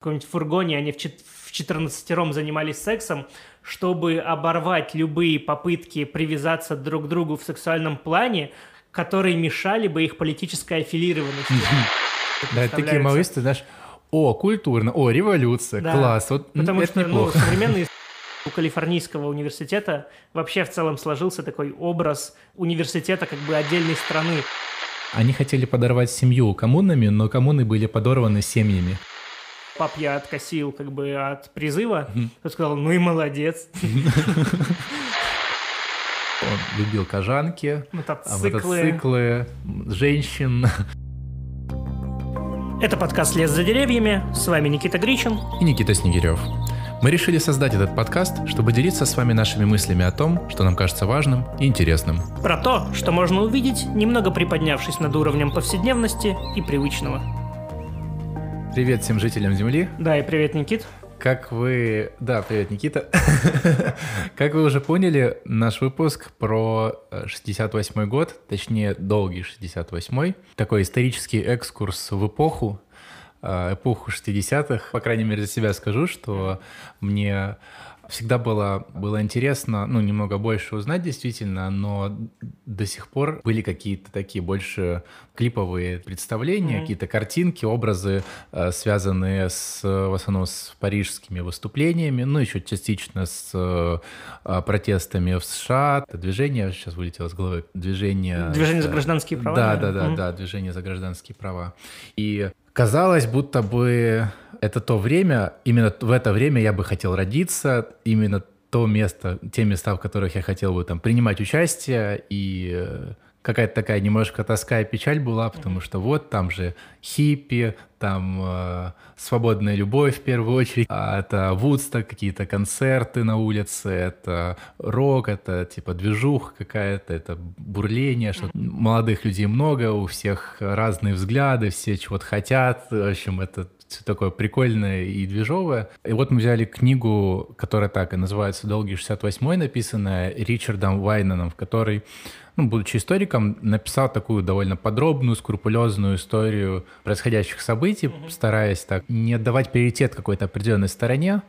каком-нибудь фургоне, они в 14 занимались сексом, чтобы оборвать любые попытки привязаться друг к другу в сексуальном плане, которые мешали бы их политической аффилированности. Да, такие малыши, знаешь, о, культурно, о, революция, класс. Вот Потому что ну, современные у Калифорнийского университета вообще в целом сложился такой образ университета как бы отдельной страны. Они хотели подорвать семью коммунами, но коммуны были подорваны семьями пап я откосил как бы от призыва, он сказал, ну и молодец. Он любил кожанки, мотоциклы, мотоциклы женщин. Это подкаст «Лес за деревьями». С вами Никита Гричин и Никита Снегирев. Мы решили создать этот подкаст, чтобы делиться с вами нашими мыслями о том, что нам кажется важным и интересным. Про то, что можно увидеть, немного приподнявшись над уровнем повседневности и привычного. Привет всем жителям Земли. Да, и привет, Никит. Как вы... Да, привет, Никита. как вы уже поняли, наш выпуск про 68 год, точнее, долгий 68-й. Такой исторический экскурс в эпоху, э, эпоху 60-х. По крайней мере, за себя скажу, что мне всегда было, было интересно, ну, немного больше узнать действительно, но до сих пор были какие-то такие больше клиповые представления, mm-hmm. какие-то картинки, образы, э, связанные с, в основном с парижскими выступлениями, ну, еще частично с э, протестами в США. Движение, сейчас вылетело с головы, движение... Движение за гражданские права. Да, да, да, mm-hmm. да, движение за гражданские права. И казалось, будто бы это то время, именно в это время я бы хотел родиться, именно то место, те места, в которых я хотел бы там принимать участие и э, какая-то такая немножко тоска и печаль была, потому что вот там же хиппи, там э, свободная любовь в первую очередь, а это Вудсток, какие-то концерты на улице, это рок, это типа движух какая-то, это бурление, что молодых людей много, у всех разные взгляды, все чего-то хотят, в общем, это все такое прикольное и движовое. И вот мы взяли книгу, которая так и называется «Долгий 68-й», написанная Ричардом Вайнаном, в которой ну, будучи историком, написал такую довольно подробную, скрупулезную историю происходящих событий, mm-hmm. стараясь так не отдавать приоритет какой-то определенной стороне,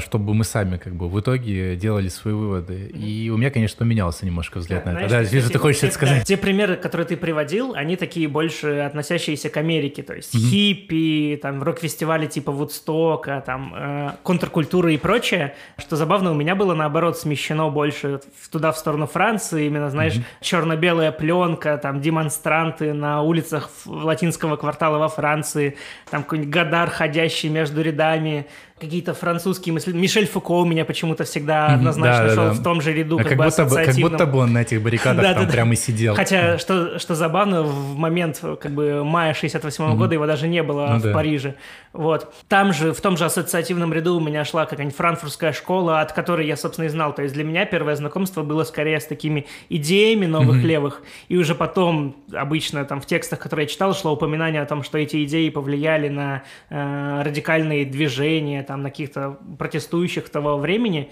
чтобы мы сами как бы в итоге делали свои выводы. И у меня, конечно, поменялся немножко взгляд да, на это. Знаешь, да, вижу, ты хочешь это сказать. Те примеры, которые ты приводил, они такие больше относящиеся к Америке, то есть mm-hmm. хиппи, там, рок-фестивали типа Вудстока, там, э, контркультура и прочее. Что забавно, у меня было, наоборот, смещено больше туда, в сторону Франции, именно, знаешь, mm-hmm. черно-белая пленка, там, демонстранты на улицах латинского квартала во Франции, там какой-нибудь Гадар, ходящий между рядами, какие-то французские мысли. Мишель Фуко у меня почему-то всегда однозначно да, шел да, да. в том же ряду, а как, как, будто бы, как будто бы он на этих баррикадах да, там да, прямо и сидел. Хотя, что, что забавно, в момент как бы мая 68 -го года его даже не было ну, в. Париже. Вот. Там же, в том же ассоциативном ряду у меня шла какая-нибудь франкфуртская школа, от которой я, собственно, и знал. То есть для меня первое знакомство было скорее с такими идеями новых левых. И уже потом, обычно там в текстах, которые я читал, шло упоминание о том, что эти идеи повлияли на э, радикальные движения, там, на каких-то протестующих того времени.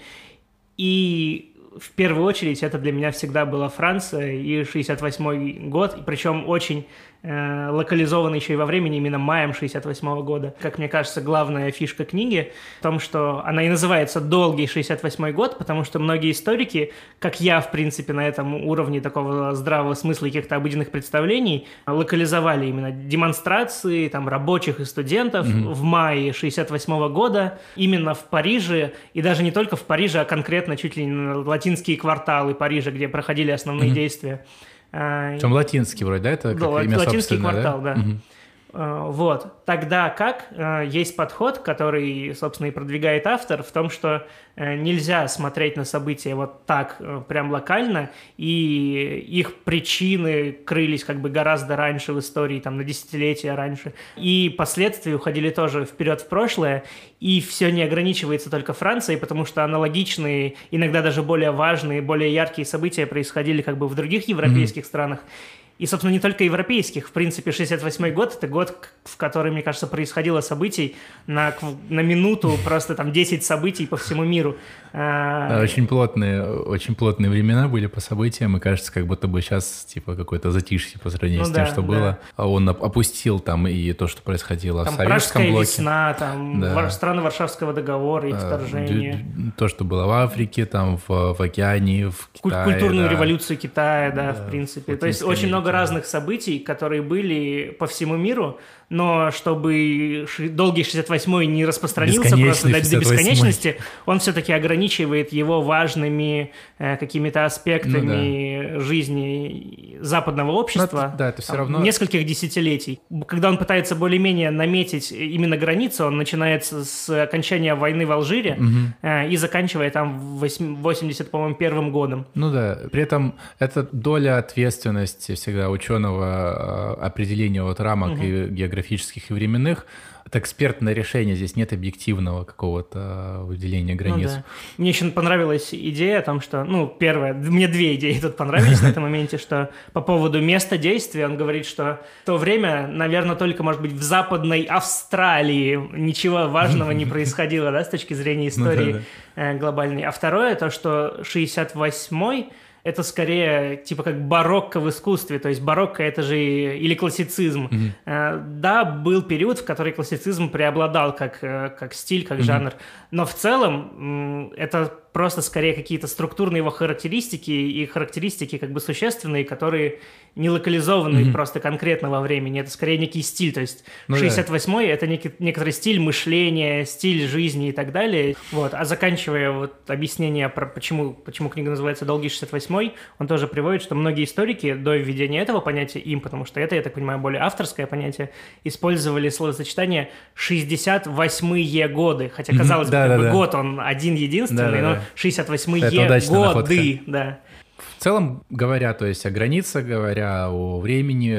И в первую очередь это для меня всегда была Франция и 68 год, причем очень э, еще и во времени, именно маем 68 года. Как мне кажется, главная фишка книги в том, что она и называется «Долгий 68 год», потому что многие историки, как я, в принципе, на этом уровне такого здравого смысла и каких-то обыденных представлений, локализовали именно демонстрации там, рабочих и студентов mm-hmm. в мае 68 года именно в Париже, и даже не только в Париже, а конкретно чуть ли не латинские кварталы Парижа, где проходили основные mm-hmm. действия. Чем латинский вроде, да? Это да, латинский квартал, да. да. Угу. Вот. Тогда как э, есть подход, который, собственно, и продвигает автор, в том, что э, нельзя смотреть на события вот так э, прям локально, и их причины крылись как бы гораздо раньше в истории, там, на десятилетия раньше, и последствия уходили тоже вперед в прошлое, и все не ограничивается только Францией, потому что аналогичные, иногда даже более важные, более яркие события происходили как бы в других европейских mm-hmm. странах. И, собственно, не только европейских. В принципе, 68 год – это год, в который, мне кажется, происходило событий на, на минуту, просто там 10 событий по всему миру. А, очень плотные, очень плотные времена были по событиям, и кажется, как будто бы сейчас типа какое-то затишье по сравнению ну, с тем, да, что да. было. А он опустил там и то, что происходило там в советском блоке. весна, там да. страны Варшавского договора и а, вторжения. То, что было в Африке, там в, в океане, в Китае. Культурную да. революцию Китая, да, да в принципе. То есть очень много разных событий, которые были по всему миру, но чтобы долгий 68-й не распространился просто до, до бесконечности, он все-таки ограничивает его важными э, какими-то аспектами ну, да. жизни западного общества. Но, да, это все там, равно... Нескольких десятилетий. Когда он пытается более-менее наметить именно границу, он начинается с окончания войны в Алжире угу. э, и заканчивая там 80, по-моему, первым годом. Ну да, при этом эта доля ответственности всегда ученого э, определения вот рамок угу. и географических и временных. Это экспертное решение, здесь нет объективного какого-то выделения ну границ. Ну, да. Мне еще понравилась идея о том, что, ну, первое, мне две идеи тут понравились на этом моменте, что по поводу места действия он говорит, что в то время, наверное, только, может быть, в западной Австралии ничего важного не происходило, да, с точки зрения ну истории э, глобальной. А второе, то, что 68-й это скорее типа как барокко в искусстве, то есть барокко это же или классицизм. Mm-hmm. Да, был период, в который классицизм преобладал как, э, как стиль, как mm-hmm. жанр, но в целом это просто скорее какие-то структурные его характеристики и характеристики как бы существенные, которые не локализованы mm-hmm. просто конкретно во времени. Это скорее некий стиль. То есть ну, 68-й да. это некий, некоторый стиль мышления, стиль жизни и так далее. Вот. А заканчивая вот объяснение про почему, почему книга называется «Долгий 68-й», он тоже приводит, что многие историки до введения этого понятия им, потому что это, я так понимаю, более авторское понятие, использовали словосочетание «68-е годы». Хотя, казалось mm-hmm. бы, да, да, да. год он один-единственный, но 68-е годы, да. В целом, говоря, то есть о границах, говоря о времени,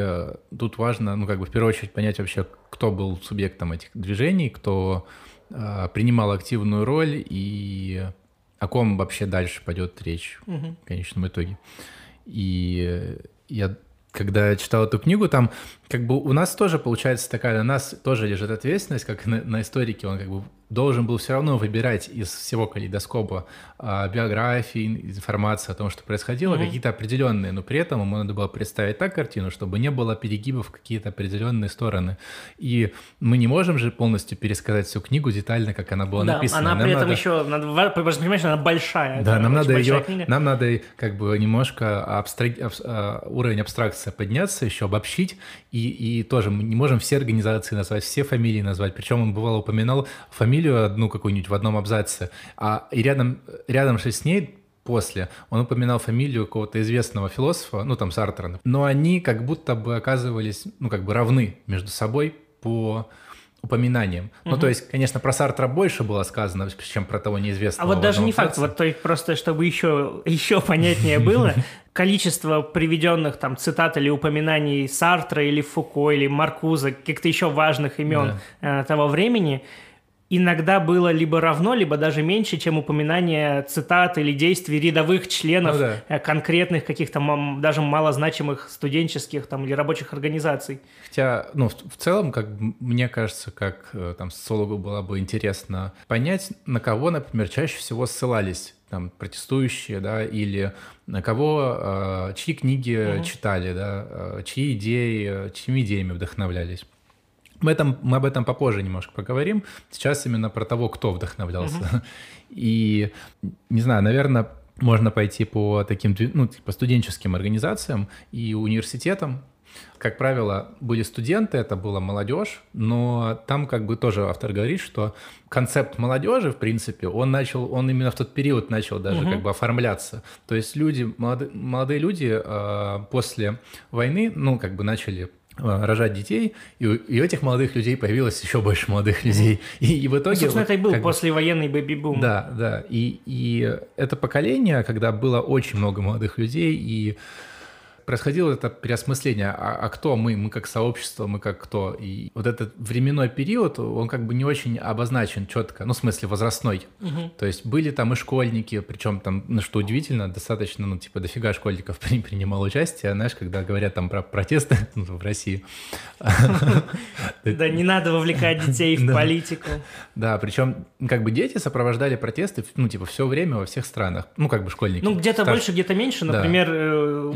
тут важно, ну, как бы в первую очередь понять вообще, кто был субъектом этих движений, кто э, принимал активную роль и о ком вообще дальше пойдет речь угу. в конечном итоге. И я когда читал эту книгу, там как бы у нас тоже получается такая, на нас тоже лежит ответственность, как на, на историке, он как бы должен был все равно выбирать из всего калейдоскопа а, биографии, информации о том, что происходило, mm-hmm. какие-то определенные, но при этом ему надо было представить так картину, чтобы не было перегибов в какие-то определенные стороны. И мы не можем же полностью пересказать всю книгу детально, как она была да, написана. Она нам при этом надо... еще, надо, понимаешь, она большая. Да, нам надо ее, книга. нам надо как бы немножко абстрак... А, уровень абстракции подняться, еще обобщить, и, и тоже мы не можем все организации назвать, все фамилии назвать, причем он бывало упоминал фамилию одну какую-нибудь в одном абзаце, а и рядом, рядом же с ней после он упоминал фамилию какого-то известного философа, ну там Сартра, но они как будто бы оказывались, ну как бы равны между собой по упоминанием. Угу. Ну, то есть, конечно, про Сартра больше было сказано, чем про того неизвестного. А вот даже не факт, вот то есть просто чтобы еще, еще понятнее было, количество приведенных там цитат или упоминаний Сартра или Фуко или Маркуза, каких-то еще важных имен да. Э, того времени – иногда было либо равно, либо даже меньше, чем упоминание цитат или действий рядовых членов ну, да. Э, конкретных каких-то даже малозначимых студенческих там, или рабочих организаций. Хотя, ну, в, в целом, как мне кажется, как э, там социологу было бы интересно понять, на кого, например, чаще всего ссылались там протестующие, да, или на кого, э, чьи книги угу. читали, да, чьи идеи, чьими идеями вдохновлялись. Мы, этом, мы об этом попозже немножко поговорим. Сейчас именно про того, кто вдохновлялся. Uh-huh. И, не знаю, наверное, можно пойти по таким, ну, типа студенческим организациям и университетам. Как правило, были студенты, это была молодежь, но там как бы тоже автор говорит, что концепт молодежи, в принципе, он начал, он именно в тот период начал даже угу. как бы оформляться. То есть люди, молодые, молодые люди э, после войны, ну, как бы начали рожать детей, и у, и у этих молодых людей появилось еще больше молодых людей. И, и в итоге... Ну, собственно, это и был послевоенный бэби-бум. Да, да. И, и это поколение, когда было очень много молодых людей, и происходило это переосмысление, а, а кто мы, мы как сообщество, мы как кто. И вот этот временной период, он как бы не очень обозначен четко, ну, в смысле возрастной. Угу. То есть были там и школьники, причем там, ну, что удивительно, достаточно, ну, типа, дофига школьников принимало участие, знаешь, когда говорят там про протесты ну, в России. Да, не надо вовлекать детей в политику. Да, причем как бы дети сопровождали протесты, ну, типа, все время во всех странах. Ну, как бы школьники. Ну, где-то больше, где-то меньше. Например, э,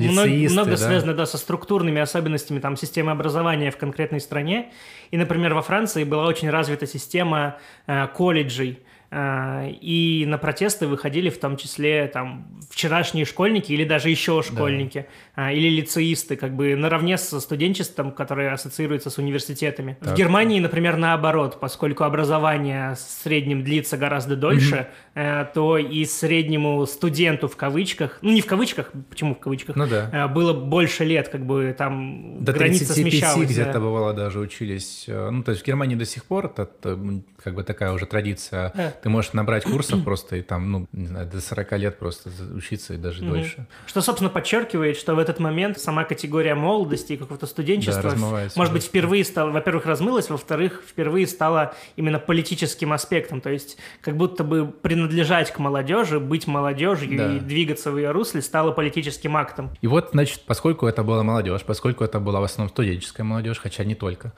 много связано, да, со структурными особенностями там системы образования в конкретной стране. И, например, во Франции была очень развита система э, колледжей, и на протесты выходили в том числе там вчерашние школьники или даже еще школьники, да. или лицеисты, как бы наравне со студенчеством, которое ассоциируется с университетами. Так. В Германии, например, наоборот, поскольку образование в среднем длится гораздо дольше, угу. то и среднему студенту в кавычках, ну не в кавычках, почему в кавычках, ну, да. Э, было больше лет, как бы там до граница смещалась. где-то да. бывало даже учились. Э, ну то есть в Германии до сих пор это как бы такая уже традиция. Да ты можешь набрать курсов просто и там, ну, не знаю, до 40 лет просто учиться и даже угу. дольше. Что, собственно, подчеркивает, что в этот момент сама категория молодости и какого-то студенчества, да, может быть, впервые стала, во-первых, размылась, во-вторых, впервые стала именно политическим аспектом. То есть как будто бы принадлежать к молодежи, быть молодежью да. и двигаться в ее русле стало политическим актом. И вот, значит, поскольку это была молодежь, поскольку это была в основном студенческая молодежь, хотя не только,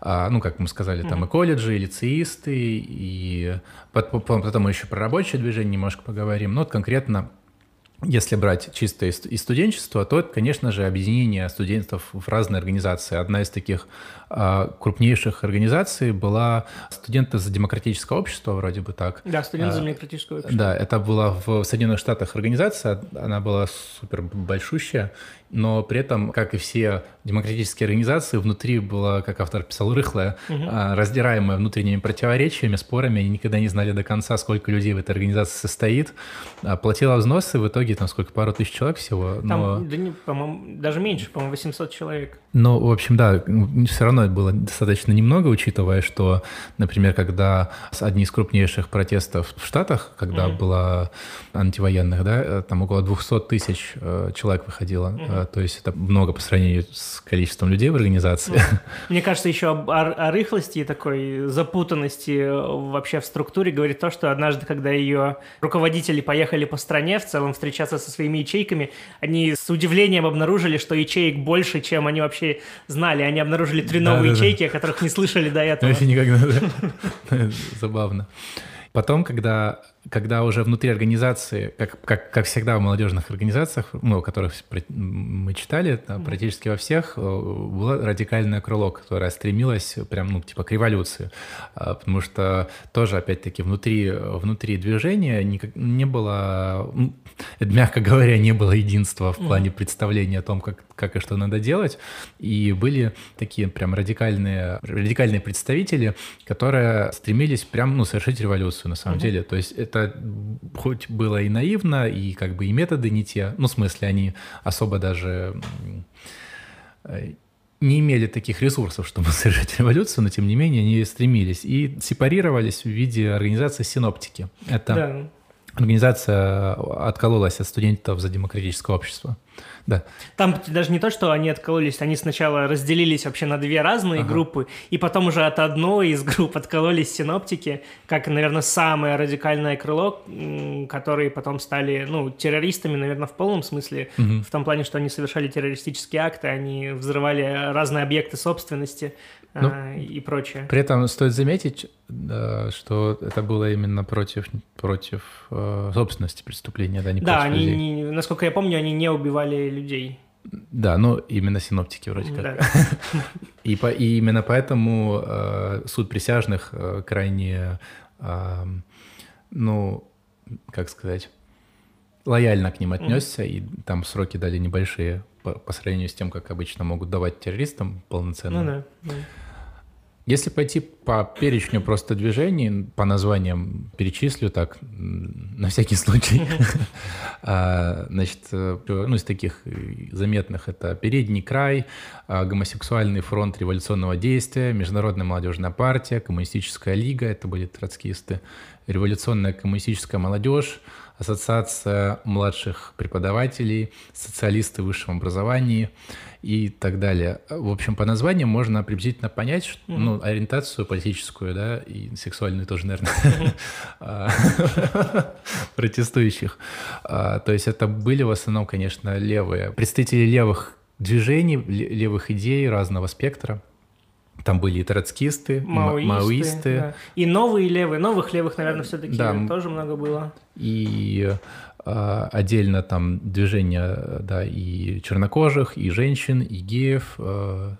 а, ну, как мы сказали, там угу. и колледжи, и лицеисты, и потом еще про рабочее движение немножко поговорим. Но вот конкретно если брать чисто из студенчества, то конечно же, объединение студентов в разные организации. Одна из таких крупнейших организаций была «Студенты за демократическое общество», вроде бы так. Да, «Студенты за а, демократическое общество». Да, это была в Соединенных Штатах организация, она была супер большущая, но при этом, как и все демократические организации, внутри была, как автор писал, рыхлая, угу. раздираемая внутренними противоречиями, спорами. Они никогда не знали до конца, сколько людей в этой организации состоит. А, платила взносы, в итоге там сколько, пару тысяч человек всего. Там, но... да не, по-моему, даже меньше, по-моему, 800 человек. Ну, в общем, да, все равно было достаточно немного, учитывая, что, например, когда одни из крупнейших протестов в Штатах, когда mm было антивоенных, да, э, там около 200 тысяч э, человек выходило, mm то есть это много по сравнению с количеством людей в организации. mm Мне кажется, еще о, о рыхлости и такой запутанности вообще в структуре говорит то, что однажды, когда ее руководители поехали по стране в целом встречаться со своими ячейками, они с удивлением обнаружили, что ячеек больше, чем они вообще знали. Они обнаружили три новые да, ячейки, да. о которых не слышали до этого. Вообще никогда, да. Забавно. Потом, когда, когда уже внутри организации, как, как, как всегда в молодежных организациях, ну, о которых мы читали, да, практически во всех, э, было радикальное крыло, которое стремилось прям, ну, типа к революции. А, потому что тоже, опять-таки, внутри, внутри движения не, не было, мягко говоря, не было единства в плане представления о том, как, как и что надо делать. И были такие прям радикальные, радикальные представители, которые стремились прям, ну, совершить революцию на самом mm-hmm. деле. То есть это хоть было и наивно, и как бы и методы не те, ну, в смысле, они особо даже э, не имели таких ресурсов, чтобы совершить революцию, но тем не менее они стремились и сепарировались в виде организации синоптики. Это да. организация откололась от студентов за демократическое общество. Да. Там даже не то, что они откололись, они сначала разделились вообще на две разные ага. группы, и потом уже от одной из групп откололись синоптики, как, наверное, самое радикальное крыло, которые потом стали, ну, террористами, наверное, в полном смысле, угу. в том плане, что они совершали террористические акты, они взрывали разные объекты собственности ну, а, и прочее. При этом стоит заметить, что это было именно против, против э, собственности преступления, да, не да, против они, людей. Не, насколько я помню, они не убивали людей. Да, ну именно синоптики вроде как. Да. И, по, и именно поэтому э, суд присяжных э, крайне, э, ну, как сказать, лояльно к ним отнесся, и там сроки дали небольшие по, по сравнению с тем, как обычно могут давать террористам полноценно. Ну да. да. Если пойти по перечню просто движений, по названиям перечислю так, на всякий случай. А, значит, э, ну, из таких заметных это «Передний край», а, «Гомосексуальный фронт революционного действия», «Международная молодежная партия», «Коммунистическая лига», это были троцкисты, революционная коммунистическая молодежь, ассоциация младших преподавателей, социалисты в высшем образовании и так далее. В общем, по названиям можно приблизительно понять, что, mm-hmm. ну, ориентацию политическую, да, и сексуальную тоже, наверное, протестующих. А, то есть это были в основном, конечно, левые, представители левых движений, левых идей разного спектра. Там были и троцкисты, маоисты, маоисты. Да. и новые левые. Новых левых, наверное, все-таки да. тоже много было. И э, отдельно там движения, да, и чернокожих, и женщин, и геев. Э,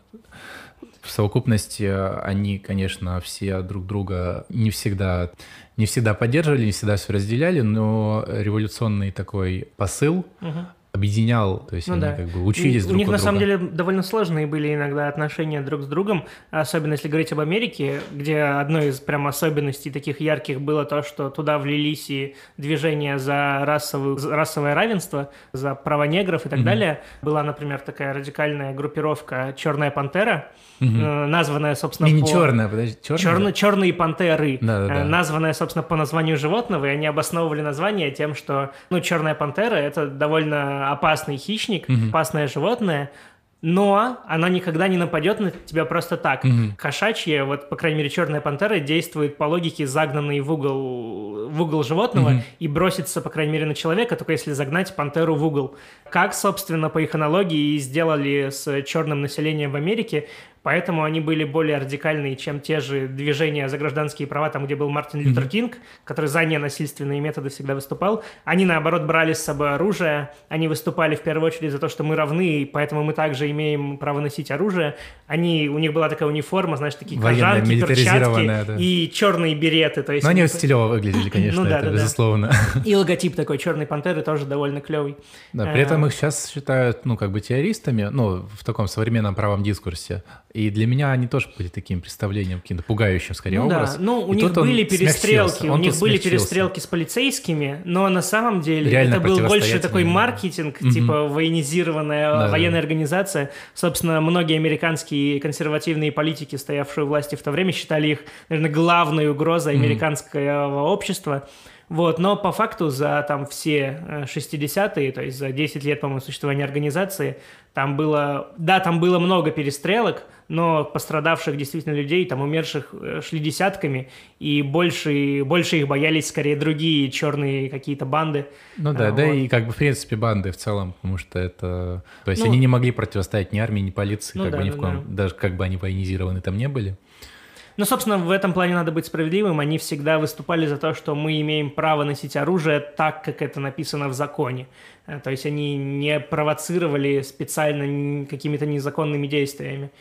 в совокупности они, конечно, все друг друга не всегда, не всегда поддерживали, не всегда все разделяли, но революционный такой посыл угу объединял, то есть ну, они да. как бы учились и друг У них на друга. самом деле довольно сложные были иногда отношения друг с другом, особенно если говорить об Америке, где одной из прям особенностей таких ярких было то, что туда влились и движения за расовую, расовое равенство, за права негров и так mm-hmm. далее. Была, например, такая радикальная группировка «Черная пантера», угу. названная, собственно, не, не по... черная, подожди, черная? Черно... Черные пантеры, да, да, да. названная, собственно, по названию животного, и они обосновывали название тем, что, ну, черная пантера – это довольно опасный хищник, угу. опасное животное, но она никогда не нападет на тебя просто так. Угу. Кошачья, вот, по крайней мере, черная пантера действует по логике загнанной в угол, в угол животного угу. и бросится, по крайней мере, на человека, только если загнать пантеру в угол. Как, собственно, по их аналогии и сделали с черным населением в Америке, Поэтому они были более радикальные, чем те же движения за гражданские права, там, где был Мартин Лютер mm-hmm. Кинг, который за ненасильственные методы всегда выступал. Они, наоборот, брали с собой оружие. Они выступали в первую очередь за то, что мы равны, и поэтому мы также имеем право носить оружие. Они, у них была такая униформа, знаешь, такие Военная, кожанки, перчатки да. и черные береты. То есть Но они они стилево выглядели, конечно, ну, да, это да, безусловно. И логотип такой черной пантеры тоже довольно клевый. Да, при этом э, их сейчас считают, ну, как бы террористами, ну, в таком современном правом дискурсе. И для меня они тоже были таким представлением, каким-то пугающим, скорее, ну, образ. Да. Ну, у и них были перестрелки, у них были перестрелки с полицейскими, но на самом деле Реально это был больше такой маркетинг, угу. типа военизированная да, военная да. организация. Собственно, многие американские консервативные политики, стоявшие у власти в то время, считали их, наверное, главной угрозой американского угу. общества. Вот, но по факту за там все 60-е, то есть за 10 лет, по-моему, существования организации, там было, да, там было много перестрелок, но пострадавших действительно людей, там умерших э, шли десятками, и больше, больше их боялись скорее другие черные какие-то банды. Ну да, а, да, вот. и как бы в принципе банды в целом, потому что это... То есть ну, они не могли противостоять ни армии, ни полиции, ну, как да, бы ни в коем, да. даже как бы они военизированы там не были. Ну, собственно, в этом плане надо быть справедливым. Они всегда выступали за то, что мы имеем право носить оружие так, как это написано в законе. Э, то есть они не провоцировали специально какими-то незаконными действиями.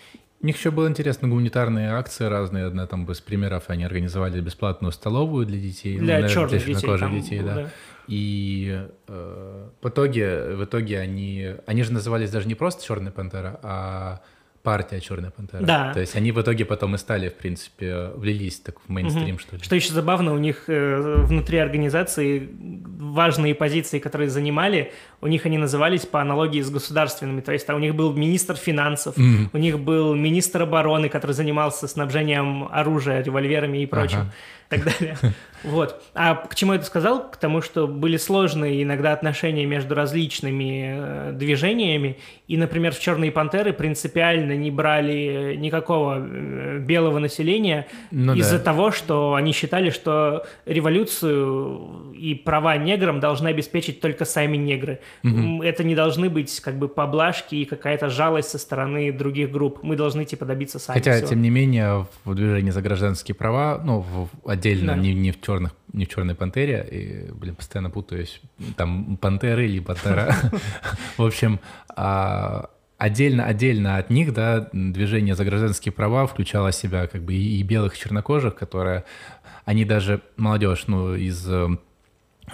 У них еще было интересно гуманитарные акции разные. Одна там без примеров, они организовали бесплатную столовую для детей. Для ну, черных для детей. Там, детей, да. да. И э, в итоге, в итоге они, они же назывались даже не просто «Черная пантера», а партия Черная пантера. Да. То есть они в итоге потом и стали, в принципе, влились так в мейнстрим, угу. что ли. Что еще забавно, у них э, внутри организации важные позиции, которые занимали, у них они назывались по аналогии с государственными. То есть там у них был министр финансов, угу. у них был министр обороны, который занимался снабжением оружия, револьверами и прочим. Ага так далее. Вот. А к чему я это сказал? К тому, что были сложные иногда отношения между различными э, движениями. И, например, в «Черные пантеры» принципиально не брали никакого э, белого населения ну, из-за да. того, что они считали, что революцию и права неграм должны обеспечить только сами негры. Угу. Это не должны быть как бы поблажки и какая-то жалость со стороны других групп. Мы должны типа добиться сами Хотя, всего. тем не менее, в движении за гражданские права, ну, в отдельно, да. не, не в черных, не в черной пантере, и, блин, постоянно путаюсь, там пантеры или пантера. В общем, а, отдельно, отдельно от них, да, движение за гражданские права включало себя как бы и, белых, и чернокожих, которые, они даже, молодежь, ну, из, в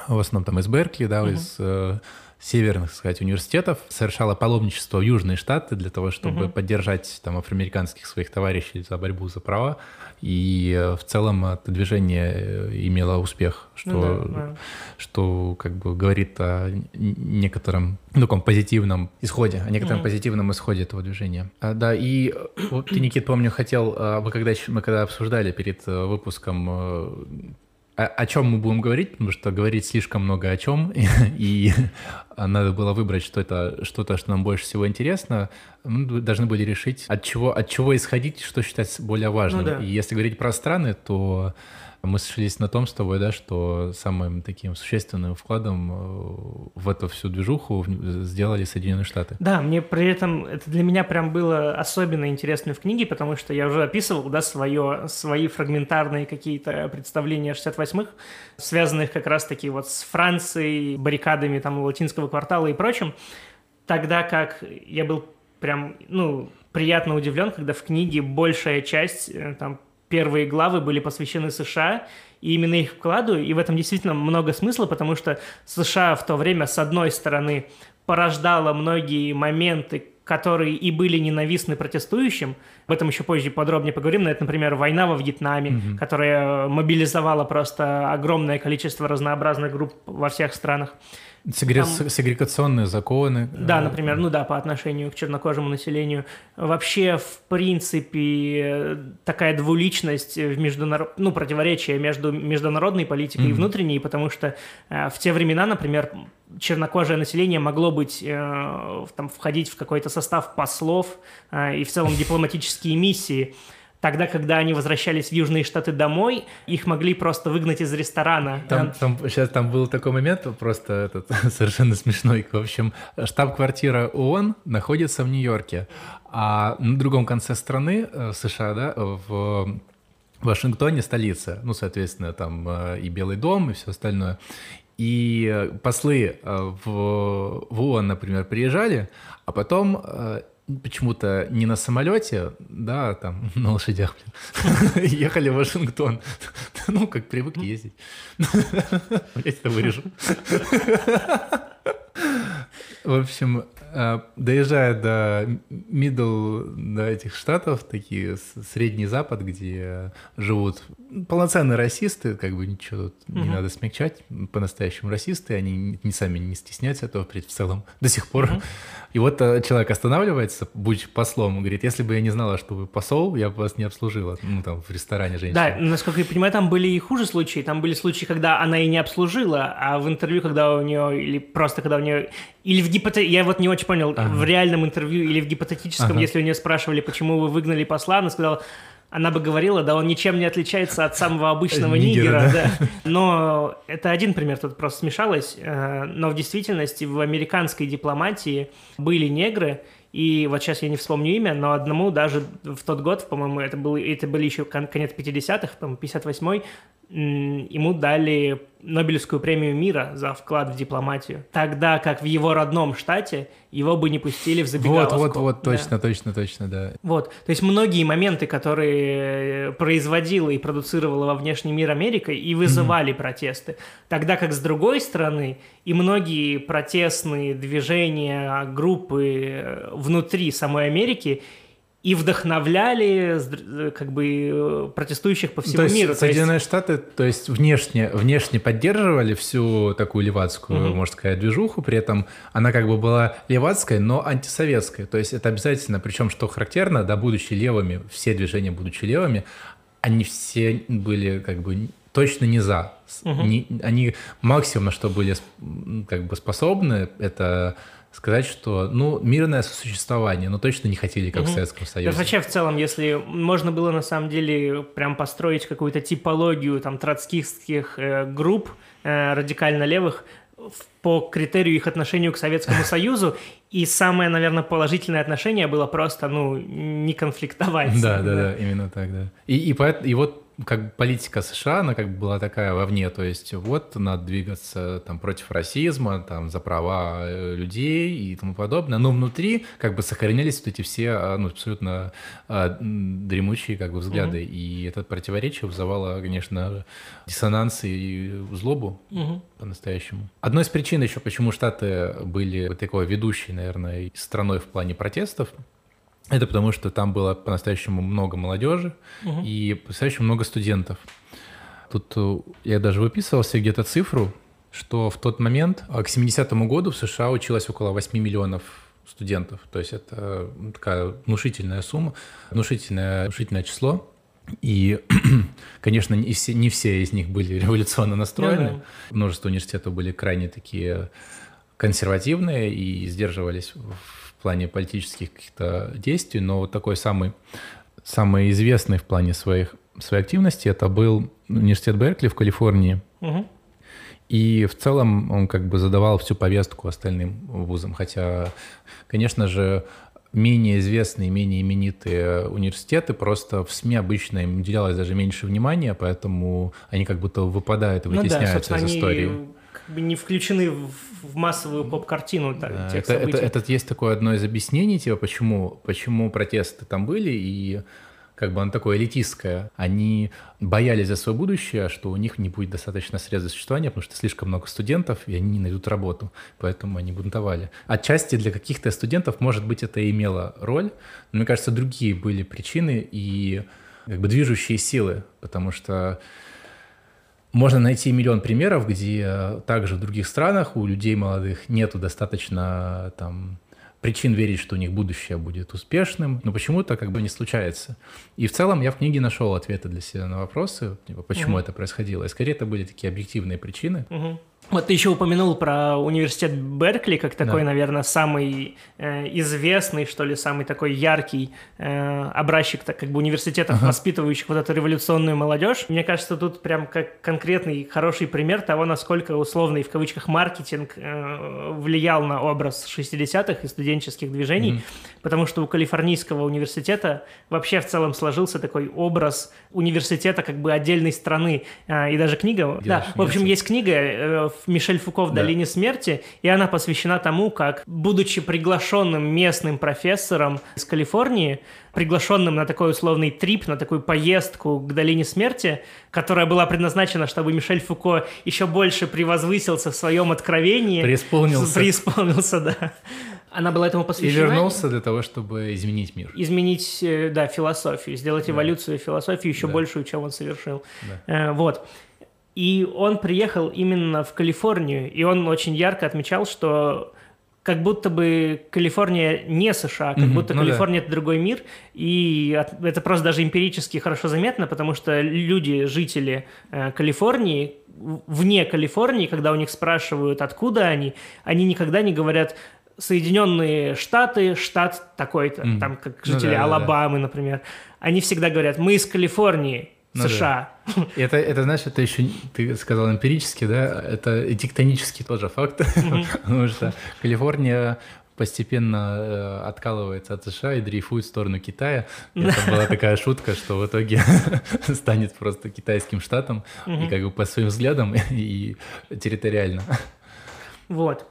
основном там из Беркли, да, из э, северных, так сказать, университетов, совершала паломничество в Южные Штаты для того, чтобы поддержать там афроамериканских своих товарищей за борьбу за права. И э, в целом это движение э, имело успех, что, ну, да, да. что как бы говорит о некотором ну, таком позитивном исходе, о некотором mm позитивном исходе этого движения. А, да, и э, вот ты, Никит, помню, хотел, вы когда, мы когда обсуждали перед выпуском о, о чем мы будем говорить, потому что говорить слишком много о чем, и, и надо было выбрать что-то, что-то, что нам больше всего интересно. Мы должны были решить, от чего, от чего исходить, что считать более важным. Ну, да. И если говорить про страны, то мы сошлись на том с тобой, да, что самым таким существенным вкладом э, в эту всю движуху сделали Соединенные Штаты. Да, мне при этом это для меня прям было особенно интересно в книге, потому что я уже описывал, да, свое, свои фрагментарные какие-то представления 68-х, связанных как раз-таки вот с Францией, баррикадами там латинского квартала и прочим, тогда как я был прям, ну, приятно удивлен, когда в книге большая часть э, там первые главы были посвящены США, и именно их вкладу, и в этом действительно много смысла, потому что США в то время, с одной стороны, порождала многие моменты, которые и были ненавистны протестующим. Об этом еще позже подробнее поговорим. Но это, например, война во Вьетнаме, mm-hmm. которая мобилизовала просто огромное количество разнообразных групп во всех странах. Сегре... Там... Сегрегационные законы. Да, например, ну да, по отношению к чернокожему населению. Вообще, в принципе, такая двуличность в международ... ну, противоречие между международной политикой mm-hmm. и внутренней, потому что э, в те времена, например, чернокожее население могло быть, э, там, входить в какой-то состав послов э, и в целом дипломатические миссии. Тогда, когда они возвращались в Южные Штаты домой, их могли просто выгнать из ресторана. Там, там, сейчас там был такой момент, просто этот, совершенно смешной. В общем, штаб-квартира ООН находится в Нью-Йорке, а на другом конце страны, э, в США, да, в Вашингтоне столица, ну, соответственно, там э, и Белый дом, и все остальное. И послы э, в, в ООН, например, приезжали, а потом почему-то не на самолете, да, а там на лошадях, ехали в Вашингтон. Ну, как привык ездить. Я это вырежу. В общем, э, доезжая до middle, до этих штатов, такие Средний Запад, где живут полноценные расисты, как бы ничего тут не надо смягчать, по-настоящему расисты, они не сами не стесняются этого в целом до сих пор. И вот э, человек останавливается, будь послом, говорит, если бы я не знала, что вы посол, я бы вас не обслужила, ну, там, в ресторане женщина. Да, насколько я понимаю, там были и хуже случаи, там были случаи, когда она и не обслужила, а в интервью, когда у нее, или просто когда у нее, или в гипоте... я вот не очень понял, ага. в реальном интервью или в гипотетическом, ага. если у нее спрашивали, почему вы выгнали посла, она сказала, она бы говорила, да он ничем не отличается от самого обычного нигера, да. да. Но это один пример, тут просто смешалось. Э, но в действительности в американской дипломатии были негры, и вот сейчас я не вспомню имя, но одному даже в тот год, по-моему, это, был, это были еще конец 50-х, по-моему, 58-й, ему дали Нобелевскую премию мира за вклад в дипломатию. Тогда как в его родном штате его бы не пустили в забегаловку. Вот, вот, вот, точно, да. точно, точно, да. Вот, то есть многие моменты, которые производила и продуцировала во внешний мир Америка, и вызывали mm-hmm. протесты. Тогда как с другой стороны, и многие протестные движения, группы внутри самой Америки и вдохновляли э, как бы э, протестующих по всему то есть миру. Соединенные есть... Штаты, то есть внешне, внешне поддерживали всю такую левацкую, угу. можно сказать, движуху, при этом она как бы была левацкой, но антисоветской. То есть это обязательно, причем что характерно, да, будучи левыми, все движения будучи левыми, они все были как бы точно не за. Угу. Не, они максимум, на что были как бы способны, это сказать, что, ну, мирное сосуществование, но точно не хотели, как угу. в Советском Союзе. Да, вообще, в целом, если можно было, на самом деле, прям построить какую-то типологию там троцкистских э, групп э, радикально левых по критерию их отношению к Советскому Союзу, и самое, наверное, положительное отношение было просто, ну, не конфликтовать. Да, да, да, именно так, да. И, и, и вот как политика США, она как бы была такая вовне, то есть вот надо двигаться там против расизма, там за права э, людей и тому подобное, но внутри как бы сохранялись вот эти все а, ну, абсолютно а, дремучие как бы взгляды, угу. и это противоречие вызывало, конечно, диссонанс и злобу угу. по-настоящему. Одной из причин еще, почему Штаты были вот такой ведущей, наверное, страной в плане протестов, это потому, что там было по-настоящему много молодежи угу. и по-настоящему много студентов. Тут э, я даже выписывал себе где-то цифру, что в тот момент, а, к 70-му году в США училось около 8 миллионов студентов. То есть это такая внушительная сумма, внушительное, внушительное число. И, конечно, не все, не все из них были революционно настроены. Ну, да. Множество университетов были крайне такие консервативные и сдерживались в плане политических каких-то действий, но вот такой самый, самый известный в плане своих, своей активности это был университет Беркли в Калифорнии. Угу. И в целом он как бы задавал всю повестку остальным вузам, хотя, конечно же, менее известные, менее именитые университеты, просто в СМИ обычно им уделялось даже меньше внимания, поэтому они как будто выпадают и вытесняются ну да, из истории. Они как бы не включены в, в массовую поп-картину. Да, это, это, это есть такое одно из объяснений, типа, почему, почему протесты там были, и как бы оно такое элитистское. Они боялись за свое будущее, что у них не будет достаточно средств существования, потому что слишком много студентов, и они не найдут работу, поэтому они бунтовали. Отчасти для каких-то студентов, может быть, это имело роль, но, мне кажется, другие были причины и как бы движущие силы, потому что можно найти миллион примеров, где также в других странах у людей молодых нету достаточно там причин верить, что у них будущее будет успешным, но почему-то как бы не случается. И в целом я в книге нашел ответы для себя на вопросы, типа, почему угу. это происходило. И скорее это были такие объективные причины. Угу. Вот ты еще упомянул про университет Беркли, как такой, да. наверное, самый э, известный, что ли, самый такой яркий э, образчик, так как бы университетов, ага. воспитывающих вот эту революционную молодежь. Мне кажется, тут прям как конкретный хороший пример того, насколько условный в кавычках маркетинг э, влиял на образ 60-х и студенческих движений, mm-hmm. потому что у Калифорнийского университета вообще в целом сложился такой образ университета как бы отдельной страны, э, и даже книга, Делаешь да, в общем, есть книга э, Мишель Фуко в «Долине да. смерти», и она посвящена тому, как, будучи приглашенным местным профессором из Калифорнии, приглашенным на такой условный трип, на такую поездку к Долине Смерти, которая была предназначена, чтобы Мишель Фуко еще больше превозвысился в своем откровении. Преисполнился. Преисполнился, да. Она была этому посвящена. И вернулся для того, чтобы изменить мир. Изменить, э, да, философию, сделать да. эволюцию философии еще да. большую, чем он совершил. Да. Э, вот. И он приехал именно в Калифорнию, и он очень ярко отмечал, что как будто бы Калифорния не США, как mm-hmm, будто ну Калифорния да. это другой мир, и это просто даже эмпирически хорошо заметно, потому что люди, жители э, Калифорнии, вне Калифорнии, когда у них спрашивают, откуда они, они никогда не говорят Соединенные Штаты, штат такой-то, mm. там как ну жители ну, да, Алабамы, да. например. Они всегда говорят, мы из Калифорнии, ну, США. Да. Это, это, знаешь, это еще, ты сказал эмпирически, да, это и тектонический тоже факт, потому что Калифорния постепенно э, откалывается от США и дрейфует в сторону Китая. Это была такая шутка, что в итоге станет просто китайским штатом, и как бы по своим взглядам и территориально. Вот.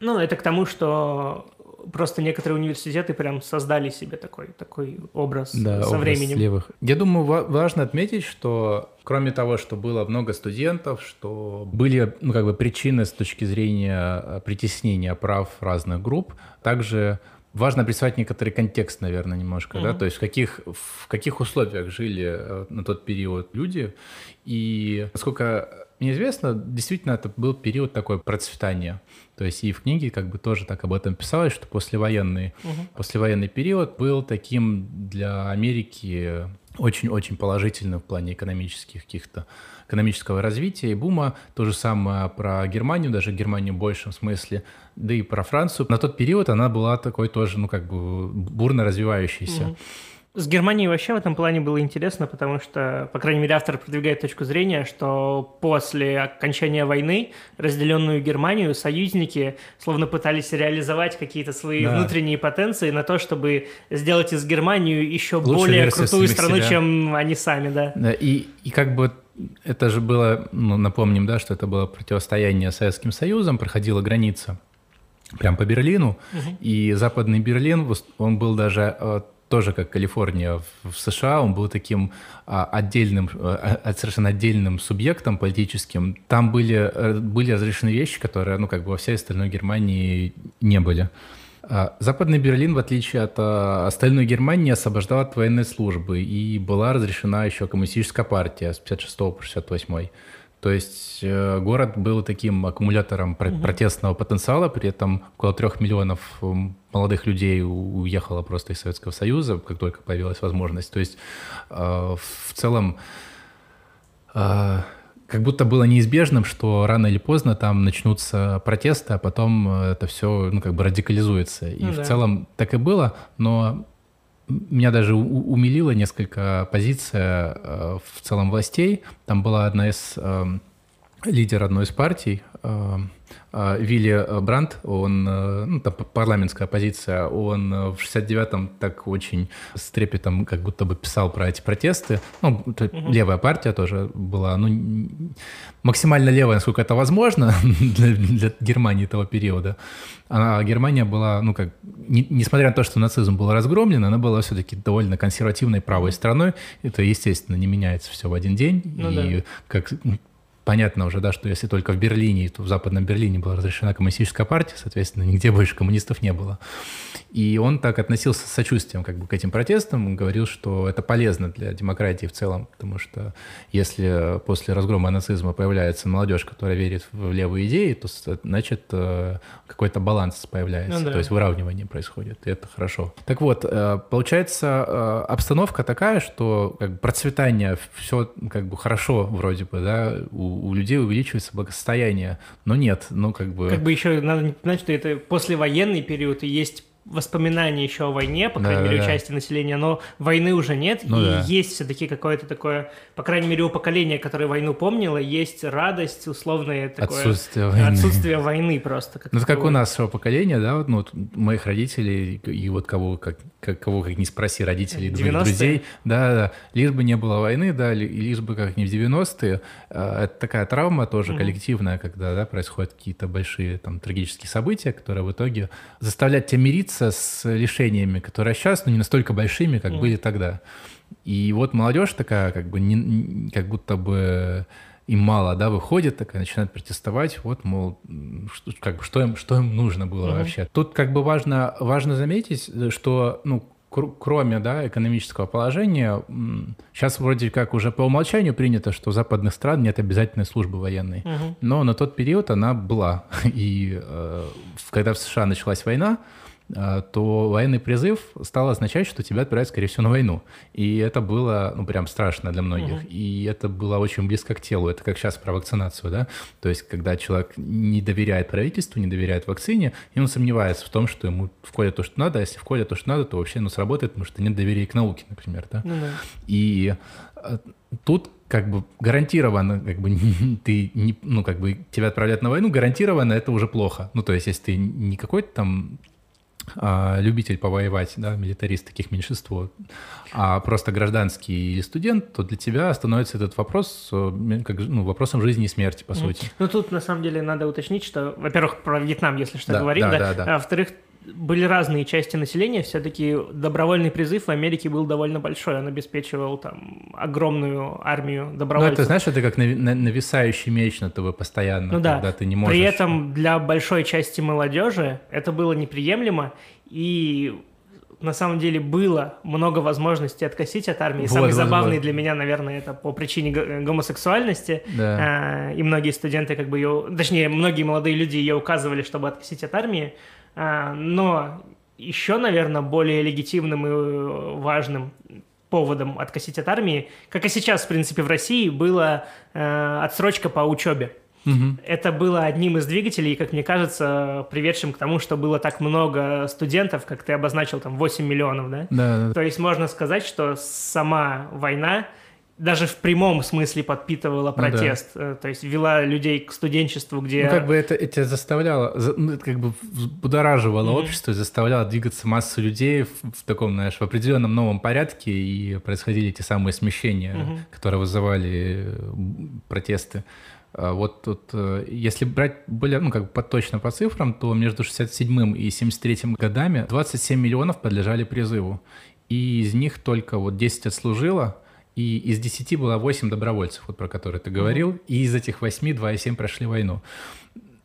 Ну, это к тому, что просто некоторые университеты прям создали себе такой, такой образ да, со образ временем. Левых. Я думаю, важно отметить, что кроме того, что было много студентов, что были ну, как бы причины с точки зрения э, притеснения прав разных групп, также важно присваивать некоторый контекст, наверное, немножко, mm-hmm. да, то есть в каких, в каких условиях жили э, на тот период люди, и насколько мне известно, действительно это был период такой процветания. То есть и в книге как бы тоже так об этом писалось, что послевоенный, угу. послевоенный период был таким для Америки очень-очень положительным в плане экономических каких-то экономического развития и бума. То же самое про Германию, даже Германию в большем смысле, да и про Францию. На тот период она была такой тоже, ну, как бы бурно развивающейся. Угу. С Германией вообще в этом плане было интересно, потому что, по крайней мере, автор продвигает точку зрения, что после окончания войны разделенную Германию союзники словно пытались реализовать какие-то свои да. внутренние потенции на то, чтобы сделать из Германии еще Лучшая более крутую страну, себя. чем они сами, да. да и, и как бы это же было, ну, напомним, да, что это было противостояние с Советским Союзом, проходила граница прям по Берлину, угу. и Западный Берлин, он был даже э, тоже как Калифорния в США, он был таким а, отдельным, а, а, совершенно отдельным субъектом политическим. Там были, э, были разрешены вещи, которые, ну, как бы во всей остальной Германии не были. Западный Берлин, в отличие от остальной Германии, освобождал от военной службы, и была разрешена еще коммунистическая партия с 56 по 68. То есть э, город был таким аккумулятором угу. протестного потенциала, при этом около трех миллионов молодых людей уехало просто из Советского Союза, как только появилась возможность. То есть в целом как будто было неизбежным, что рано или поздно там начнутся протесты, а потом э, это все ну, как бы радикализуется. И ну, в да. целом так и было, но меня даже умилила несколько позиция э, в целом властей. Там была одна из э, лидер одной из партий, э, э, Вилли Брандт, он, э, ну, там парламентская оппозиция, он в 69-м так очень с трепетом как будто бы писал про эти протесты. Ну, угу. левая партия тоже была, ну, максимально левая, насколько это возможно для, для Германии того периода. А Германия была, ну, как, не, несмотря на то, что нацизм был разгромлен, она была все-таки довольно консервативной правой страной. Это, естественно, не меняется все в один день. Ну, и да. как понятно уже, да, что если только в Берлине, то в Западном Берлине была разрешена коммунистическая партия, соответственно, нигде больше коммунистов не было. И он так относился с сочувствием как бы к этим протестам, он говорил, что это полезно для демократии в целом, потому что если после разгрома нацизма появляется молодежь, которая верит в левые идеи, то значит э, какой-то баланс появляется, ну, да. то есть выравнивание происходит, и это хорошо. Так вот, э, получается э, обстановка такая, что как бы, процветание все как бы хорошо вроде бы, да, у у, людей увеличивается благосостояние. Но нет, ну как бы... Как бы еще надо понимать, что это послевоенный период, и есть воспоминания еще о войне, по крайней да, мере, да. у части населения, но войны уже нет, ну, и да. есть все-таки какое-то такое, по крайней мере, у поколения, которое войну помнило, есть радость, условное такое... Отсутствие войны. Отсутствие войны просто. Как ну, это как у нас поколение, да, вот, ну, вот моих родителей, и вот кого как, как, кого как не спроси, родителей, друзей, да, да, лишь бы не было войны, да, лишь бы как не в 90-е, а, это такая травма тоже mm-hmm. коллективная, когда, да, происходят какие-то большие там трагические события, которые в итоге заставляют тебя мириться мириться с лишениями, которые сейчас, но ну, не настолько большими, как mm. были тогда. И вот молодежь такая, как бы, не, как будто бы им мало, да, выходит, такая начинает протестовать, вот, мол, что, как бы, что им, что им нужно было mm-hmm. вообще. Тут как бы важно, важно заметить, что, ну, кроме да, экономического положения, сейчас вроде как уже по умолчанию принято, что у западных стран нет обязательной службы военной. Угу. Но на тот период она была. И э, когда в США началась война, то военный призыв стал означать, что тебя отправят, скорее всего, на войну. И это было, ну, прям страшно для многих. Угу. И это было очень близко к телу. Это как сейчас про вакцинацию, да? То есть, когда человек не доверяет правительству, не доверяет вакцине, и он сомневается в том, что ему вколят то, что надо, а если вколят то, что надо, то вообще, ну, сработает, потому что нет доверия к науке, например, да? Ну, да. И а, тут как бы гарантированно, как бы ты не, ну как бы тебя отправляют на войну, гарантированно это уже плохо. Ну то есть если ты не какой-то там а, любитель повоевать, да, милитарист, таких меньшинство, а просто гражданский студент, то для тебя становится этот вопрос э, как, ну, вопросом жизни и смерти, по сути. Ну, тут, на самом деле, надо уточнить, что, во-первых, про Вьетнам, если что, да, говорим, да, да, да, да. а во-вторых, были разные части населения, все-таки добровольный призыв в Америке был довольно большой, он обеспечивал там огромную армию добровольцев. Ну, это, знаешь, это как нависающий меч на ТВ постоянно, ну, когда да. ты не можешь... При этом для большой части молодежи это было неприемлемо, и на самом деле было много возможностей откосить от армии. Вот, Самый вот, забавный вот. для меня, наверное, это по причине гомосексуальности. Да. А, и многие студенты, как бы ее, точнее, многие молодые люди ее указывали, чтобы откосить от армии. А, но еще, наверное, более легитимным и э, важным поводом откосить от армии, как и сейчас, в принципе, в России, была э, отсрочка по учебе. Угу. Это было одним из двигателей, как мне кажется, приведшим к тому, что было так много студентов, как ты обозначил, там 8 миллионов, да? Да. да. То есть можно сказать, что сама война даже в прямом смысле подпитывала протест, ну, да. Э, то есть вела людей к студенчеству, где... Ну, как бы это, это заставляло, ну, как бы будораживало mm-hmm. общество, заставляло двигаться массу людей в, в таком, знаешь, в определенном новом порядке, и происходили эти самые смещения, mm-hmm. которые вызывали э, протесты. А вот тут, э, если брать более, ну, как бы точно по цифрам, то между 67 и 73 годами 27 миллионов подлежали призыву. И из них только вот 10 отслужило, и из 10 было 8 добровольцев, вот про которые ты говорил, mm-hmm. и из этих 8 2,7 прошли войну.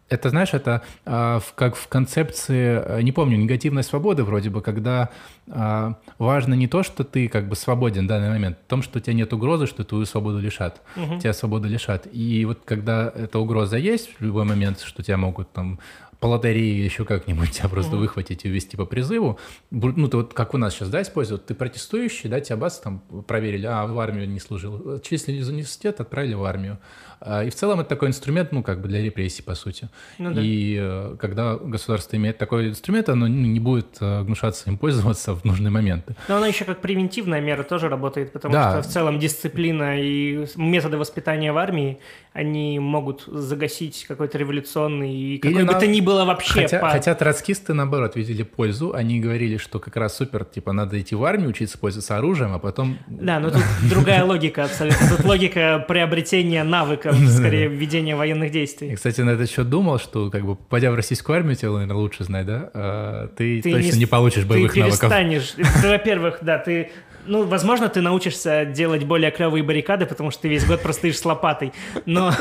это, знаешь, это а, в, как в концепции, э, не помню, негативной свободы вроде бы, когда а, важно не то, что ты как бы свободен в данный момент, в том, что у тебя нет угрозы, что твою свободу лишат. Угу. Тебя свободу лишат. И вот когда эта угроза есть в любой момент, что тебя могут там по лотерее еще как-нибудь тебя просто mm-hmm. выхватить и увести по призыву. Ну, ты вот как у нас сейчас, да, используют, ты протестующий, да, тебя бас там проверили, а в армию не служил. Числили из университета, отправили в армию. А, и в целом это такой инструмент, ну, как бы для репрессий, по сути. Ну, да. И э, когда государство имеет такой инструмент, оно не будет э, гнушаться им пользоваться в нужные моменты. Но оно еще как превентивная мера тоже работает, потому да. что в целом дисциплина и методы воспитания в армии, они могут загасить какой-то революционный и какой бы на... то ни было вообще... Хотя, по... хотя троцкисты, наоборот, видели пользу. Они говорили, что как раз супер, типа, надо идти в армию, учиться пользоваться оружием, а потом... Да, но тут другая логика абсолютно. Тут логика приобретения навыка скорее ведение военных действий. Я, кстати, на этот счет думал, что, как бы, пойдя в российскую армию, тебе, наверное, лучше знать, да? А, ты, ты точно не, не получишь боевых ты навыков. Ты перестанешь. Во-первых, да, ты ну, возможно, ты научишься делать более клевые баррикады, потому что ты весь год простоишь с лопатой. Но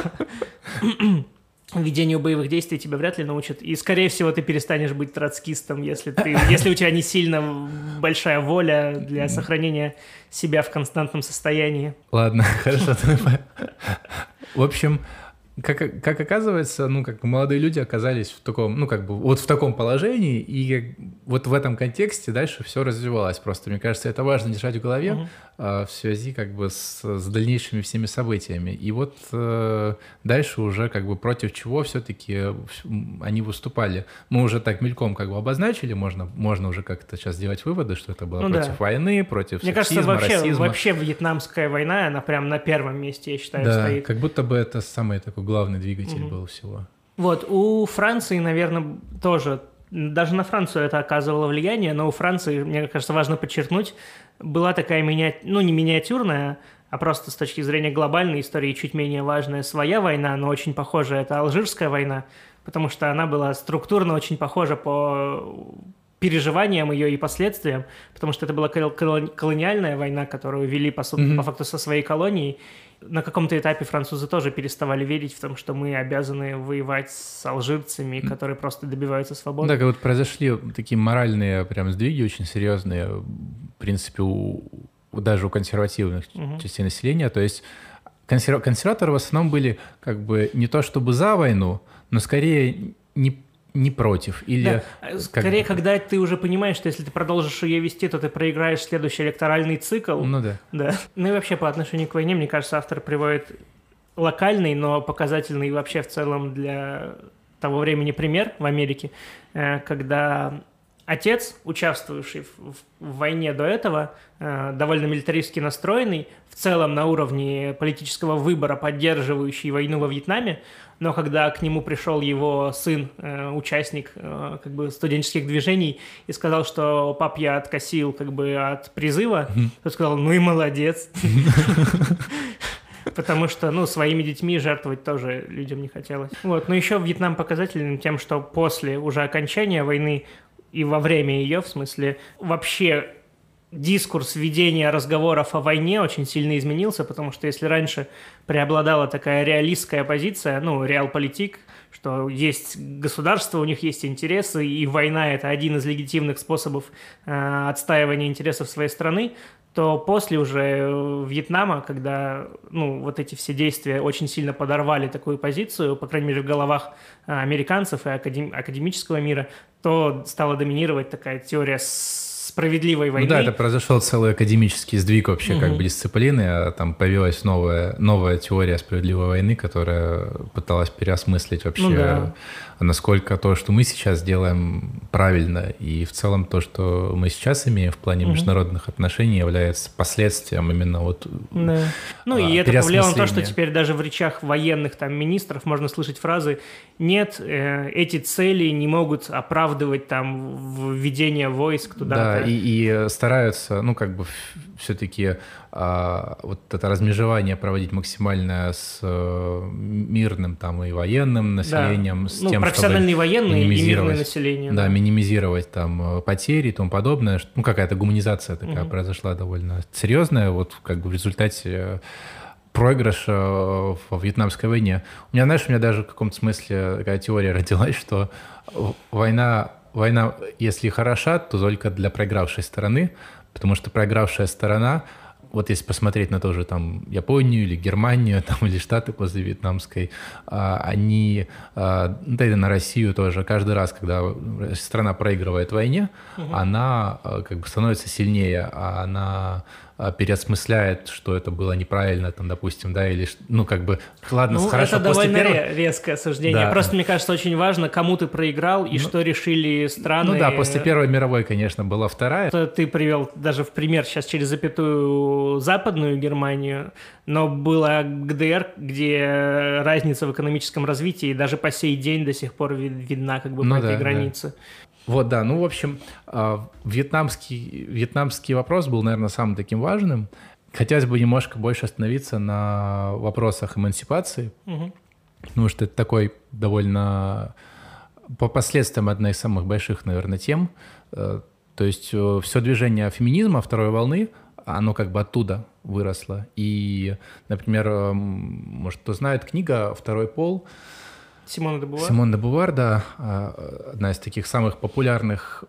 ведению боевых действий тебя вряд ли научат. И, скорее всего, ты перестанешь быть троцкистом, если, ты, если у тебя не сильно большая воля для сохранения себя в константном состоянии. Ладно, хорошо. В общем, как, как оказывается, ну, как молодые люди оказались в таком, ну, как бы, вот в таком положении, и вот в этом контексте дальше все развивалось просто. Мне кажется, это важно держать в голове угу. Э, в связи, как бы, с, с дальнейшими всеми событиями. И вот э, дальше уже, как бы, против чего все-таки они выступали. Мы уже так мельком, как бы, обозначили, можно, можно уже как-то сейчас делать выводы, что это было ну, против да. войны, против Мне сексизма, кажется, вообще, расизма. вообще вьетнамская война, она прям на первом месте, я считаю, да, стоит. как будто бы это самый такой главный двигатель угу. был всего. Вот, у Франции, наверное, тоже, даже на Францию это оказывало влияние, но у Франции, мне кажется, важно подчеркнуть, была такая, миниат... ну, не миниатюрная, а просто с точки зрения глобальной истории чуть менее важная своя война, но очень похожая, это Алжирская война, потому что она была структурно очень похожа по переживаниям ее и последствиям, потому что это была колониальная война, которую вели, по, mm-hmm. по факту, со своей колонией, на каком-то этапе французы тоже переставали верить в том, что мы обязаны воевать с алжирцами, которые просто добиваются свободы. Да, как вот произошли такие моральные прям сдвиги очень серьезные, в принципе, у, даже у консервативных угу. частей населения. То есть консерв, консерваторы в основном были как бы не то чтобы за войну, но скорее не не против. Или да. Скорее, как... когда ты уже понимаешь, что если ты продолжишь ее вести, то ты проиграешь следующий электоральный цикл. Ну да. Да. Ну и вообще по отношению к войне, мне кажется, автор приводит локальный, но показательный вообще в целом для того времени пример в Америке, э, когда отец, участвовавший в, в войне до этого, э, довольно милитаристски настроенный, в целом на уровне политического выбора, поддерживающий войну во Вьетнаме, но когда к нему пришел его сын, э, участник э, как бы студенческих движений, и сказал, что пап, я откосил как бы от призыва, mm-hmm. тот сказал, ну и молодец. Потому что, ну, своими детьми жертвовать тоже людям не хотелось. Вот, но еще Вьетнам показательным тем, что после уже окончания войны и во время ее, в смысле, вообще дискурс ведения разговоров о войне очень сильно изменился, потому что если раньше преобладала такая реалистская позиция, ну, реал-политик, что есть государство, у них есть интересы, и война – это один из легитимных способов э, отстаивания интересов своей страны, то после уже э, Вьетнама, когда ну, вот эти все действия очень сильно подорвали такую позицию, по крайней мере, в головах э, американцев и академ... академического мира, то стала доминировать такая теория справедливой войны. Ну да, это произошел целый академический сдвиг вообще угу. как бы дисциплины, а там появилась новая, новая теория справедливой войны, которая пыталась переосмыслить вообще, ну, да. Насколько то, что мы сейчас делаем, правильно, и в целом то, что мы сейчас имеем в плане угу. международных отношений, является последствием именно вот да. Ну а, и это повлияло на то, что теперь даже в речах военных там министров можно слышать фразы «нет, э, эти цели не могут оправдывать там введение войск туда-то». Да, и, и стараются, ну, как бы все-таки вот это размежевание проводить максимально с а, мирным там и военным населением, да. с ну, тем, профессиональные чтобы военные и мирное население. Да, да, минимизировать там э, потери и тому подобное. Ну, какая-то гуманизация такая угу. произошла довольно серьезная, вот как бы в результате проигрыш э, во Вьетнамской войне. У меня, знаешь, у меня даже в каком-то смысле такая теория родилась, что война, война, если хороша, то только для проигравшей стороны, потому что проигравшая сторона вот если посмотреть на тоже там Японию или Германию, там, или Штаты после вьетнамской, а, они, а, да и на Россию тоже, каждый раз, когда страна проигрывает войне, угу. она а, как бы становится сильнее, а она переосмысляет, что это было неправильно, там, допустим, да, или, ну, как бы, ладно, ну, хорошо, это после довольно первого... резкое суждение. Да. Просто, мне кажется, очень важно, кому ты проиграл и ну, что решили страны. Ну да, после Первой мировой, конечно, была вторая. Ты привел даже в пример сейчас через запятую западную Германию, но была ГДР, где разница в экономическом развитии даже по сей день до сих пор видна как бы ну, по этой да, границе. Да. Вот, да, ну, в общем, а, вьетнамский, вьетнамский вопрос был, наверное, самым таким важным. Хотелось бы немножко больше остановиться на вопросах эмансипации, угу. потому что это такой довольно по последствиям одна из самых больших, наверное, тем. Э, то есть э, все движение феминизма второй волны, оно как бы оттуда выросло. И, например, э, может, кто знает, книга «Второй пол», Симона де Бувар? Симон де Бувар, да, а, одна из таких самых популярных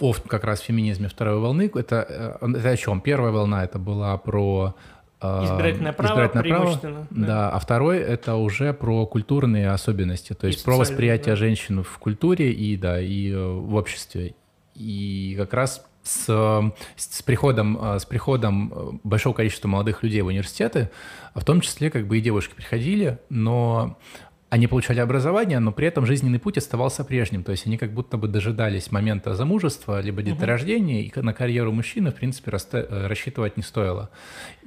ов как раз в феминизме второй волны. Это, э, это о чем? Первая волна это была про а, избирательное право, избирательное право да. да, а второй это уже про культурные особенности, то есть и про восприятие да. женщин в культуре и да и э, в обществе. И как раз с, с приходом э, с приходом большого количества молодых людей в университеты, в том числе как бы и девушки приходили, но они получали образование, но при этом жизненный путь оставался прежним. То есть они как будто бы дожидались момента замужества, либо деторождения, и на карьеру мужчины, в принципе, э, рассчитывать не стоило.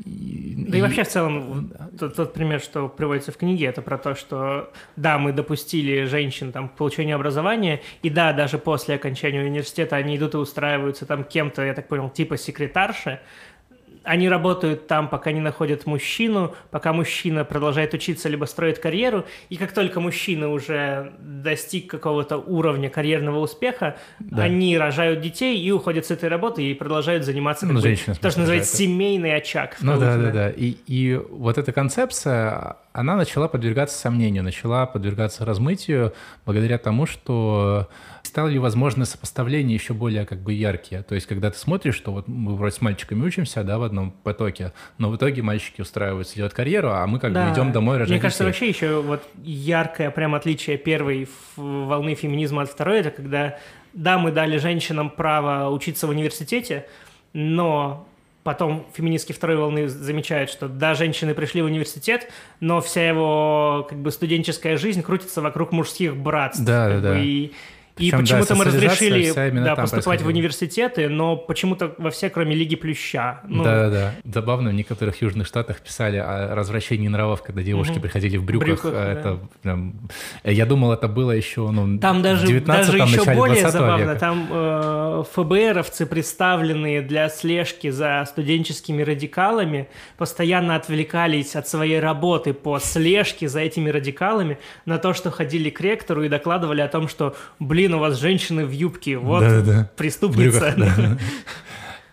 И, да и, и вообще в целом тот, тот пример, что приводится в книге, это про то, что да, мы допустили женщин там, к получению образования, и да, даже после окончания университета они идут и устраиваются там кем-то, я так понял, типа секретарши, они работают там, пока не находят мужчину, пока мужчина продолжает учиться либо строит карьеру, и как только мужчина уже достиг какого-то уровня карьерного успеха, да. они рожают детей и уходят с этой работы и продолжают заниматься ну, бы, то, что называется семейный очаг. Ну да, да, да. И, и вот эта концепция, она начала подвергаться сомнению, начала подвергаться размытию благодаря тому, что стали возможны сопоставления еще более как бы яркие. То есть, когда ты смотришь, что вот мы вроде с мальчиками учимся, да, в одном потоке, но в итоге мальчики устраиваются, делают карьеру, а мы как да. бы идем домой рожать Мне кажется, детей. вообще еще вот яркое прям отличие первой волны феминизма от второй, это когда, да, мы дали женщинам право учиться в университете, но потом феминистки второй волны замечают, что да, женщины пришли в университет, но вся его как бы студенческая жизнь крутится вокруг мужских братств. Да, да, да. И и почему-то мы разрешили да, поступать в университеты, но почему-то во все, кроме Лиги Плюща. Ну... Да-да-да. Забавно, в некоторых южных штатах писали о развращении нравов, когда девушки угу. приходили в брюках. брюках а это да. прям... Я думал, это было еще ну, там даже, в 19 даже еще более забавно. Века. Там э, ФБРовцы, представленные для слежки за студенческими радикалами, постоянно отвлекались от своей работы по слежке за этими радикалами на то, что ходили к ректору и докладывали о том, что, блин, блин, у вас женщины в юбке, вот да, да. преступница. Брюках, да.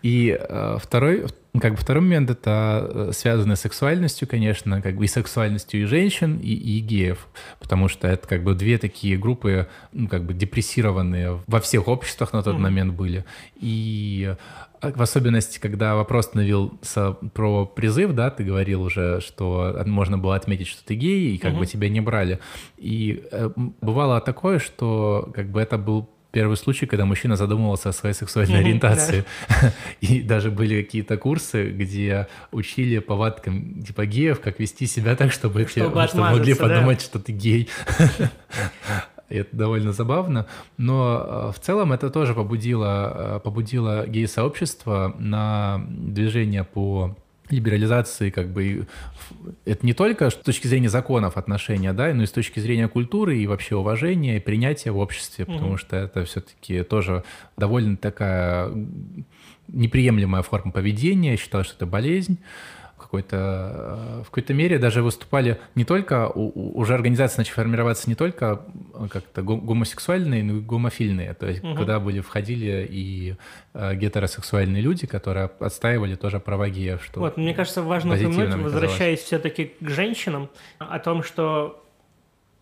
И э, второй, как бы второй момент это э, связано с сексуальностью, конечно, как бы и сексуальностью и женщин, и, и геев, потому что это как бы две такие группы, ну, как бы депрессированные во всех обществах на тот mm. момент были. И в особенности, когда вопрос становился про призыв, да, ты говорил уже, что можно было отметить, что ты гей, и как mm-hmm. бы тебя не брали. И э, бывало такое, что как бы это был первый случай, когда мужчина задумывался о своей сексуальной ориентации. И даже были какие-то курсы, где учили повадкам типа геев, как вести себя так, чтобы, чтобы, чтобы могли подумать, что ты гей. это довольно забавно, но э, в целом это тоже побудило, э, побудило гей-сообщество на движение по либерализации как бы это не только с точки зрения законов отношения, да, но и с точки зрения культуры и вообще уважения и принятия в обществе, потому mm что это все-таки тоже довольно такая неприемлемая форма поведения. Я считал, что это болезнь какой-то в какой-то мере даже выступали не только уже организации начали формироваться не только как-то гомосексуальные, но гомофильные. То есть, угу. куда были входили и э, гетеросексуальные люди, которые отстаивали тоже права геев. Что вот, мне кажется, важно упомянуть, возвращаясь все-таки к женщинам, о том, что,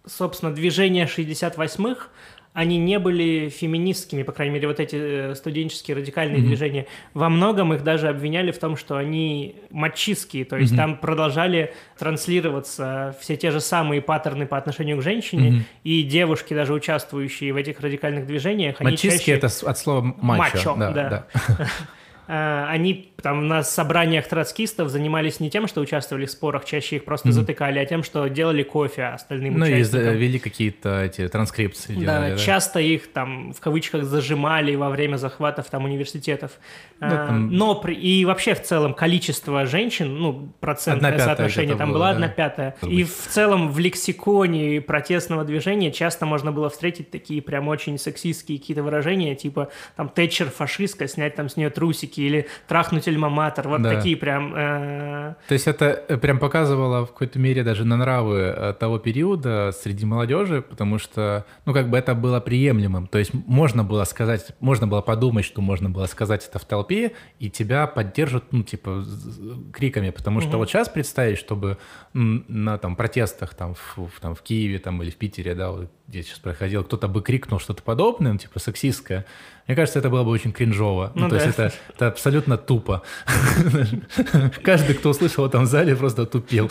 собственно, движение 68-х они не были феминистскими, по крайней мере, вот эти э, студенческие радикальные mm-hmm. движения. Во многом их даже обвиняли в том, что они мачистские, то есть mm-hmm. там продолжали транслироваться все те же самые паттерны по отношению к женщине, mm-hmm. и девушки, даже участвующие в этих радикальных движениях, они Мачистские чаще... это от слова мачо. Мачо, да. да. Э, они там на собраниях троцкистов занимались не тем, что участвовали в спорах, чаще их просто mm-hmm. затыкали, а тем, что делали кофе остальным ну, участникам. Ну и вели какие-то эти транскрипции. Да, делали, да, часто их там в кавычках зажимали во время захватов там университетов. Ну, э, там... Но при... и вообще в целом количество женщин, ну, процентное соотношение там было, была да? одна пятая. И в целом в лексиконе протестного движения часто можно было встретить такие прям очень сексистские какие-то выражения, типа там Тэтчер фашистка, снять там с нее трусики или трахнуть альма-матер, вот да. такие прям... Э... То есть это э, прям показывало в какой-то мере даже на нравы э, того периода среди молодежи, потому что, ну, как бы это было приемлемым. То есть можно было сказать, можно было подумать, что можно было сказать это в толпе, и тебя поддержат, ну, типа, криками, потому что угу. вот сейчас представить, чтобы на там протестах там в, в, там в Киеве там или в Питере, да, вот где сейчас проходил, кто-то бы крикнул что-то подобное, ну, типа сексистское, мне кажется, это было бы очень кринжово. Ну, ну то да. есть это, это абсолютно тупо. Каждый, кто услышал в этом зале, просто тупил.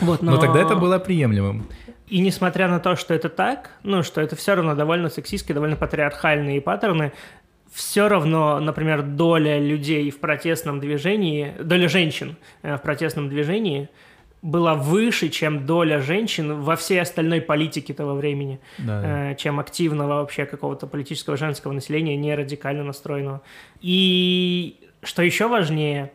Вот, но... но тогда это было приемлемым. И несмотря на то, что это так, ну, что это все равно довольно сексистские, довольно патриархальные паттерны, все равно, например, доля людей в протестном движении, доля женщин э, в протестном движении – была выше, чем доля женщин во всей остальной политике того времени, да, э, чем активного вообще какого-то политического женского населения, не радикально настроенного. И что еще важнее,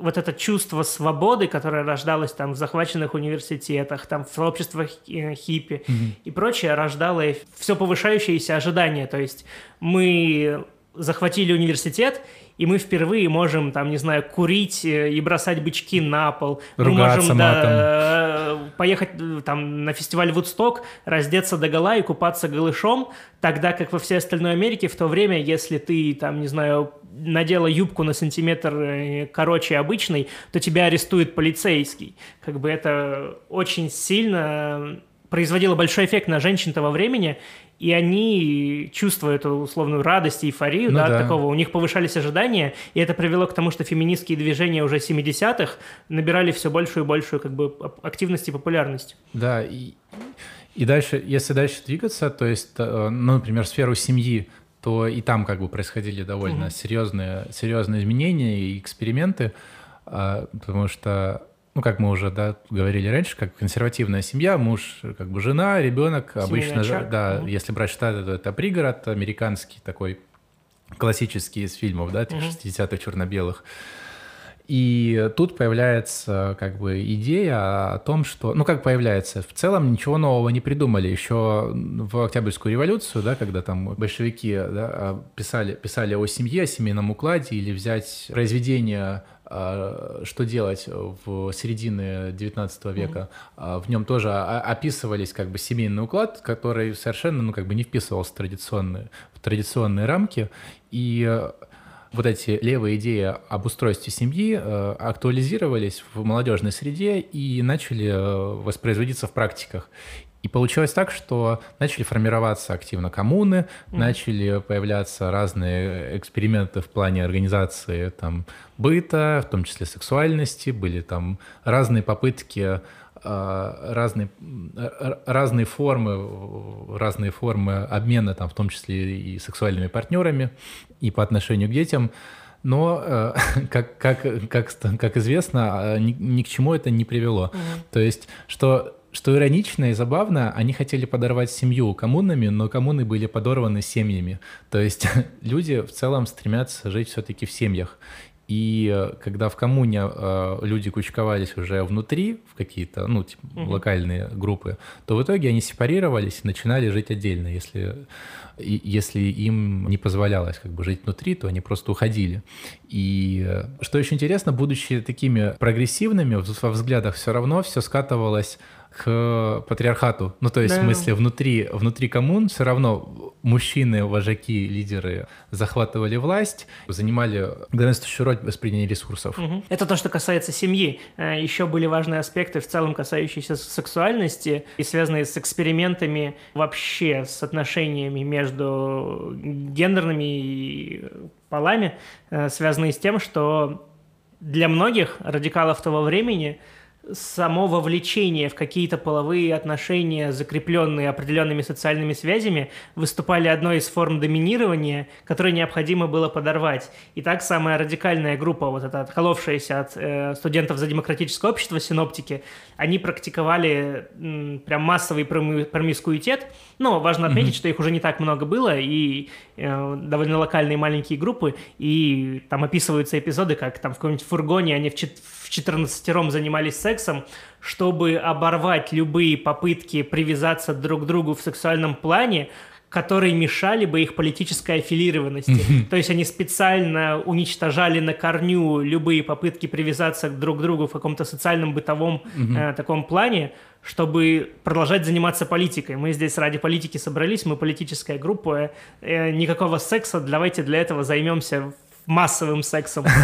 вот это чувство свободы, которое рождалось там в захваченных университетах, там в сообществах э, хиппи mm-hmm. и прочее, рождало все повышающиеся ожидания. То есть мы захватили университет, и мы впервые можем, там, не знаю, курить э, и бросать бычки на пол. Ругаться мы можем да, поехать э, там на фестиваль Вудсток, раздеться до гола и купаться голышом, тогда как во всей остальной Америке в то время, если ты, там, не знаю, надела юбку на сантиметр э, короче обычной, то тебя арестует полицейский. Как бы это очень сильно производило большой эффект на женщин того времени, и они, чувствуя эту условную радость и эйфорию, ну, да, да. такого, у них повышались ожидания, и это привело к тому, что феминистские движения уже 70-х набирали все большую и большую как бы активность и популярность. Да, и, и дальше, если дальше двигаться, то есть, э, ну, например, сферу семьи, то и там как бы происходили довольно угу. серьезные, серьезные изменения и эксперименты, а, потому что ну, как мы уже да, говорили раньше, как консервативная семья, муж, как бы жена, ребенок, обычно, очаг. да, угу. если брать штаты, то это пригород американский такой, классический из фильмов, да, угу. 60-х черно-белых. И тут появляется как бы идея о том, что, ну как появляется, в целом ничего нового не придумали. Еще в Октябрьскую революцию, да, когда там большевики да, писали, писали о семье, о семейном укладе или взять произведение а, что делать в середине 19 века. Mm-hmm. В нем тоже описывались как бы семейный уклад, который совершенно ну, как бы не вписывался в традиционные, в традиционные рамки. И э, вот эти левые идеи об устройстве семьи актуализировались в молодежной среде и начали воспроизводиться в практиках. И получилось так, что начали формироваться активно коммуны, mm. начали появляться разные эксперименты в плане организации там, быта, в том числе сексуальности, были там разные попытки а, разные, разные формы, разные формы обмена, там, в том числе и сексуальными партнерами, и по отношению к детям. Но, э, как, как, как, как известно, ни, ни к чему это не привело. Mm-hmm. То есть, что что иронично и забавно, они хотели подорвать семью коммунами, но коммуны были подорваны семьями. То есть люди в целом стремятся жить все-таки в семьях. И э, когда в коммуне э, люди кучковались уже внутри, в какие-то, ну, типа, угу. локальные группы, то в итоге они сепарировались и начинали жить отдельно. Если, и, если им не позволялось как бы жить внутри, то они просто уходили. И э, что еще интересно, будучи такими прогрессивными во взглядах, все равно все скатывалось к патриархату. Ну, то есть, да. в смысле, внутри, внутри коммун все равно мужчины, вожаки, лидеры захватывали власть, занимали главенствующую роль в распределении ресурсов. Угу. Это то, что касается семьи. Э, Еще были важные аспекты в целом касающиеся сексуальности и связанные с экспериментами вообще с отношениями между гендерными полами, э, связанные с тем, что для многих радикалов того времени – само вовлечение в какие-то половые отношения, закрепленные определенными социальными связями, выступали одной из форм доминирования, которое необходимо было подорвать. И так самая радикальная группа, вот эта отколовшаяся от э, студентов за демократическое общество, синоптики, они практиковали м, прям массовый промискуитет. Но важно отметить, mm-hmm. что их уже не так много было, и э, довольно локальные маленькие группы, и там описываются эпизоды, как там в каком-нибудь фургоне они в, чет- в 14 занимались сексом, чтобы оборвать любые попытки привязаться друг к другу в сексуальном плане, которые мешали бы их политической аффилированности. Mm-hmm. То есть они специально уничтожали на корню любые попытки привязаться друг к другу в каком-то социальном бытовом mm-hmm. э, таком плане, чтобы продолжать заниматься политикой. Мы здесь ради политики собрались, мы политическая группа, э, никакого секса, давайте для этого займемся массовым сексом.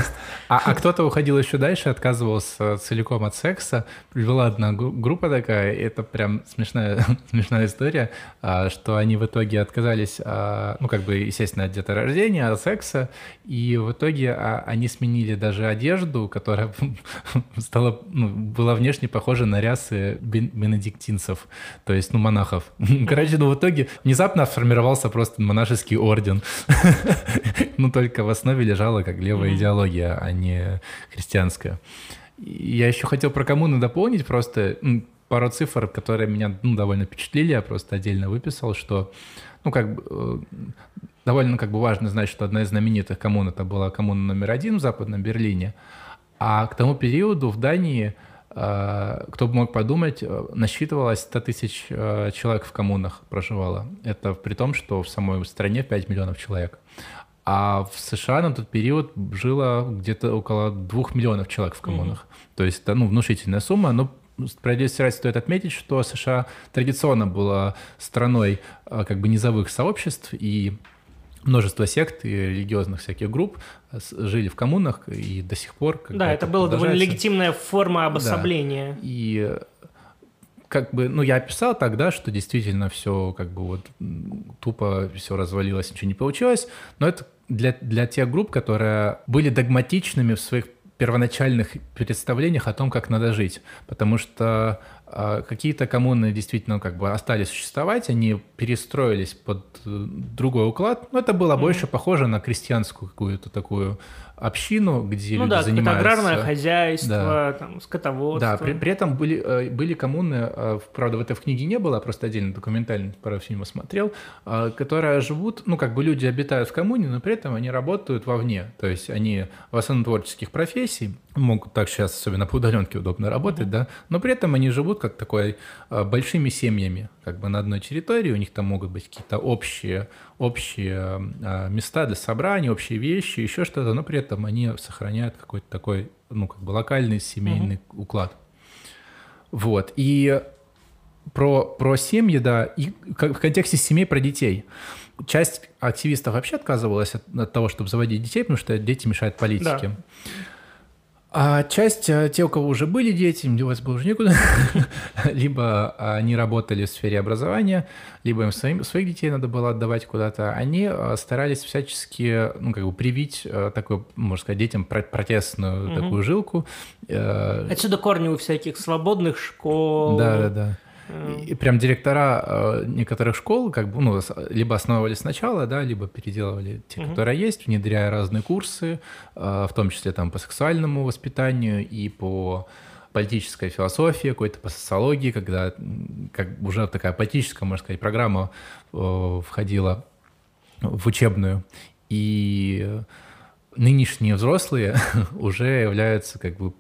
А, а кто-то уходил еще дальше, отказывался целиком от секса. Была одна группа такая, это прям смешная, смешная история, а, что они в итоге отказались, а, ну, как бы, естественно, от деторождения, от секса, и в итоге а, они сменили даже одежду, которая стала, ну, была внешне похожа на рясы бенедиктинцев, то есть, ну, монахов. Короче, ну, в итоге внезапно сформировался просто монашеский орден. Ну, только в основе лежала как левая mm-hmm. идеология, а не христианская. Я еще хотел про коммуну дополнить просто пару цифр, которые меня ну, довольно впечатлили. Я просто отдельно выписал, что ну, как бы, э, довольно как бы важно знать, что одна из знаменитых коммун это была коммуна номер один в Западном Берлине. А к тому периоду в Дании, э, кто бы мог подумать, э, насчитывалось 100 тысяч человек в коммунах проживало. Это при том, что в самой стране 5 миллионов человек. А в США на тот период жило где-то около двух миллионов человек в коммунах. Mm-hmm. То есть это ну, внушительная сумма, но справедливости ради стоит отметить, что США традиционно была страной а, как бы низовых сообществ, и множество сект и религиозных всяких групп жили в коммунах и до сих пор. Да, это, это была довольно легитимная форма обособления. Да. И как бы, ну, я описал тогда, что действительно все как бы вот тупо все развалилось, ничего не получилось, но это для, для тех групп, которые были догматичными в своих первоначальных представлениях о том, как надо жить. Потому что э, какие-то коммуны действительно как бы остались существовать, они перестроились под э, другой уклад, но это было mm-hmm. больше похоже на крестьянскую какую-то такую общину, где ну, люди да, занимаются... аграрное хозяйство, да. там, скотоводство. Да, при, при этом были, э, были коммуны, э, правда, в этой в книге не было, просто отдельно документальный пару фильмов смотрел, э, которые живут, ну, как бы люди обитают в коммуне, но при этом они работают вовне, то есть они в основном творческих профессий, могут так сейчас, особенно по удаленке, удобно работать, mm-hmm. да, но при этом они живут как такой большими семьями, как бы на одной территории, у них там могут быть какие-то общие, общие места для собраний, общие вещи, еще что-то, но при этом они сохраняют какой-то такой, ну, как бы локальный семейный угу. уклад. Вот. И про, про семьи, да, и в контексте семей про детей. Часть активистов вообще отказывалась от, от того, чтобы заводить детей, потому что дети мешают политике. Да. А часть, э, те, у кого уже были дети, им деваться было уже некуда, либо они работали в сфере образования, либо им своим, своих детей надо было отдавать куда-то, они э, старались всячески, ну, как бы привить э, такую, можно сказать, детям протестную угу. такую жилку. Отсюда корни у всяких свободных школ. Да-да-да. И прям директора э, некоторых школ как бы, ну, либо основывали сначала, да, либо переделывали те, угу. которые есть, внедряя разные курсы, э, в том числе там по сексуальному воспитанию и по политической философии, какой-то по социологии, когда как уже такая политическая, можно сказать, программа э, входила в учебную. И нынешние взрослые уже являются как бы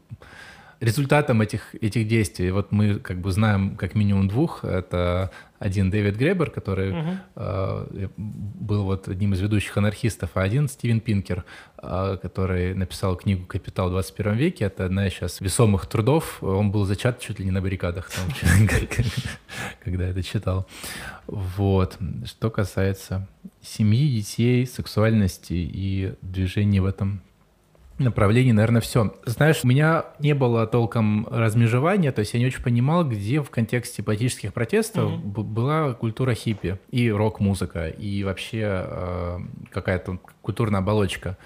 результатом этих, этих действий, вот мы как бы знаем как минимум двух, это один Дэвид Гребер, который угу. э, был вот одним из ведущих анархистов, а один Стивен Пинкер, э, который написал книгу «Капитал в 21 веке». Это одна из сейчас весомых трудов. Он был зачат чуть ли не на баррикадах, когда это читал. Вот. Что касается семьи, детей, сексуальности и движений в этом направлении, наверное, все. Знаешь, у меня не было толком размежевания, то есть я не очень понимал, где в контексте политических протестов mm-hmm. была культура хиппи и рок-музыка, и вообще э, какая-то культурная оболочка.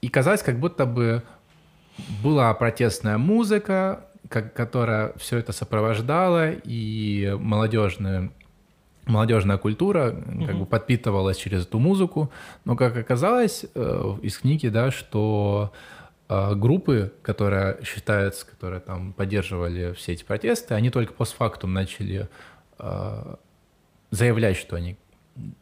И казалось, как будто бы была протестная музыка, как, которая все это сопровождала, и молодежная молодежная культура mm-hmm. как бы подпитывалась через эту музыку, но как оказалось э, из книги, да, что э, группы, которые считаются, которые там поддерживали все эти протесты, они только постфактум начали э, заявлять, что они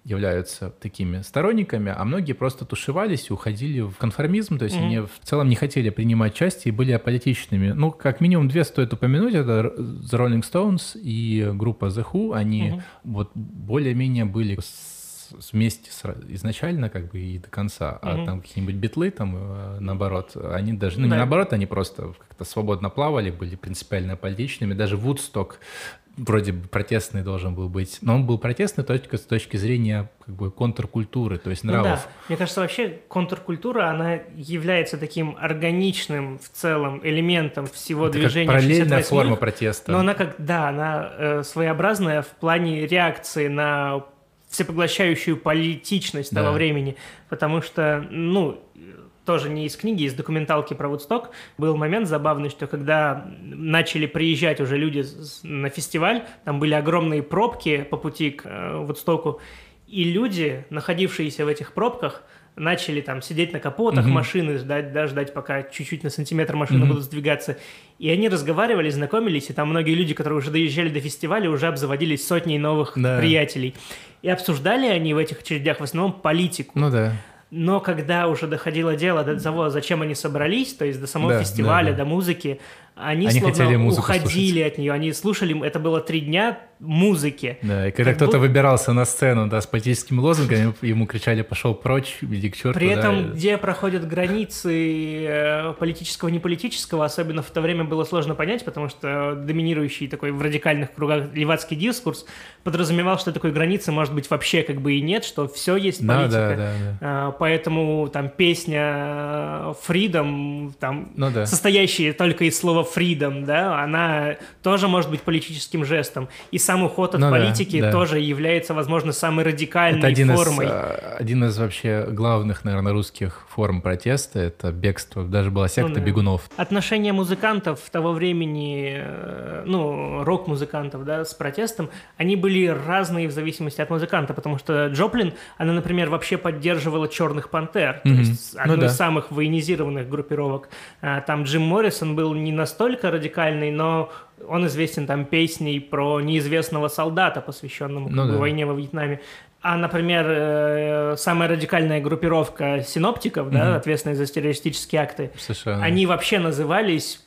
являются такими сторонниками, а многие просто тушевались и уходили в конформизм, то есть mm-hmm. они в целом не хотели принимать участие и были аполитичными. Ну, как минимум две стоит упомянуть, это The Rolling Stones и группа The Who, они mm-hmm. вот более-менее были вместе с, изначально как бы и до конца, mm-hmm. а там какие-нибудь битлы там э, наоборот, они даже, ну не наоборот, они просто как-то свободно плавали, были принципиально политичными, даже Вудсток вроде бы протестный должен был быть, но он был протестный только с точки зрения как бы контркультуры, то есть нравов. Ну, да. Мне кажется, вообще контркультура, она является таким органичным в целом элементом всего Это движения. Как параллельная форма протеста. Но она как, да, она э, своеобразная в плане реакции на всепоглощающую политичность да. того времени, потому что, ну, тоже не из книги, из документалки про Вудсток, был момент забавный, что когда начали приезжать уже люди на фестиваль, там были огромные пробки по пути к э, Вудстоку, и люди, находившиеся в этих пробках, начали там сидеть на капотах mm-hmm. машины, ждать, да, ждать, пока чуть-чуть на сантиметр машины mm-hmm. будут сдвигаться. И они разговаривали, знакомились, и там многие люди, которые уже доезжали до фестиваля, уже обзаводились сотней новых да. приятелей. И обсуждали они в этих очередях в основном политику. Ну да. Но когда уже доходило дело до того, зачем они собрались, то есть до самого да, фестиваля, да, да. до музыки, они, они словно уходили слушать. от нее, они слушали, это было три дня музыки. Да, и когда кто-то будто... выбирался на сцену, да, с политическими лозунгами, ему кричали «пошел прочь, иди к черту». При этом, да. где проходят границы э, политического и неполитического, особенно в то время было сложно понять, потому что доминирующий такой в радикальных кругах левацкий дискурс подразумевал, что такой границы может быть вообще как бы и нет, что все есть политика. Да, да, да, да. Поэтому там песня «Freedom», там, ну, да. состоящая только из слова freedom, да, она тоже может быть политическим жестом. И сам уход от ну, политики да, да. тоже является, возможно, самой радикальной это один формой. Из, а, один из вообще главных, наверное, русских форм протеста — это бегство. Даже была секта ну, да. бегунов. Отношения музыкантов того времени, э, ну, рок-музыкантов, да, с протестом, они были разные в зависимости от музыканта, потому что Джоплин, она, например, вообще поддерживала «Черных пантер», mm-hmm. то есть одну ну, да. из самых военизированных группировок. А, там Джим Моррисон был не настолько настолько радикальный, но он известен там песней про неизвестного солдата, посвященному ну, да. войне во Вьетнаме. А, например, э, самая радикальная группировка синоптиков, угу. да, ответственные за террористические акты, США. они вообще назывались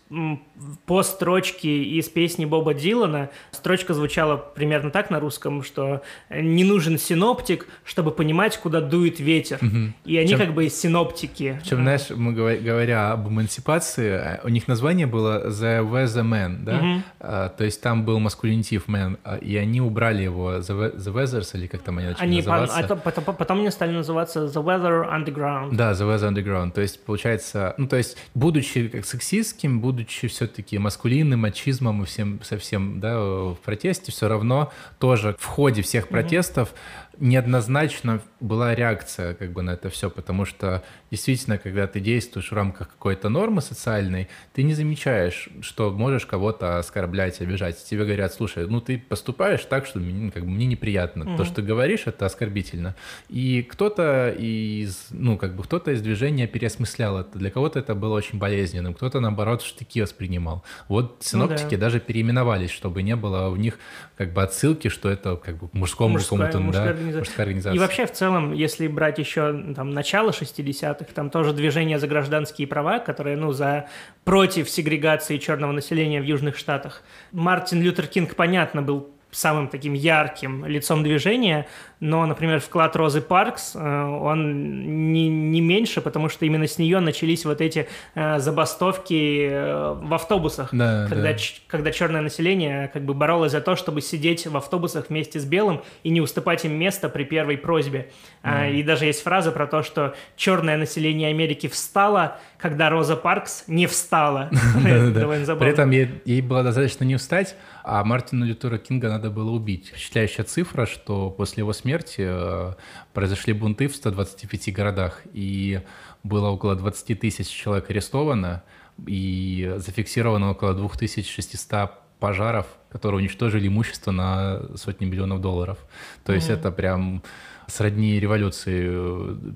по строчке из песни Боба Дилана. Строчка звучала примерно так на русском, что не нужен синоптик, чтобы понимать, куда дует ветер. Угу. И они Чем... как бы синоптики. Причем, знаешь, мы говоря об эмансипации, э, у них название было The Weather Man, да? Угу. А, то есть там был маскулинитив man, а, и они убрали его The, the Weathers, или как там они начали они называться. По, а потом, потом они стали называться The Weather Underground. Да, The Weather Underground. То есть, получается, ну, то есть, будучи как сексистским, будучи будучи все-таки маскулинным, мачизмом и всем совсем да, в протесте, все равно тоже в ходе всех протестов неоднозначно была реакция как бы на это все, потому что действительно, когда ты действуешь в рамках какой-то нормы социальной, ты не замечаешь, что можешь кого-то оскорблять, обижать. Тебе говорят, слушай, ну ты поступаешь так, что мне, как бы, мне неприятно. Угу. То, что ты говоришь, это оскорбительно. И кто-то из, ну, как бы кто-то из движения переосмыслял это. Для кого-то это было очень болезненным, кто-то, наоборот, штыки воспринимал. Вот синоптики ну, да. даже переименовались, чтобы не было у них как бы отсылки, что это как бы мужскому какому-то, да, мужская организация. И вообще, в целом, если брать еще там начало 60-х, там тоже движение за гражданские права, которое, ну, за против сегрегации черного населения в Южных Штатах. Мартин Лютер Кинг, понятно, был самым таким ярким лицом движения, но, например, вклад Розы Паркс, э, он не, не меньше, потому что именно с нее начались вот эти э, забастовки э, в автобусах, да, когда, да. когда черное население как бы боролось за то, чтобы сидеть в автобусах вместе с белым и не уступать им место при первой просьбе. Mm. И даже есть фраза про то, что черное население Америки встало, когда Роза Паркс не встала. При этом ей было достаточно не встать, а Мартина Лютера Кинга надо было убить. Впечатляющая цифра, что после его смерти э, произошли бунты в 125 городах, и было около 20 тысяч человек арестовано, и зафиксировано около 2600 пожаров, которые уничтожили имущество на сотни миллионов долларов. То есть mm-hmm. это прям сродни революции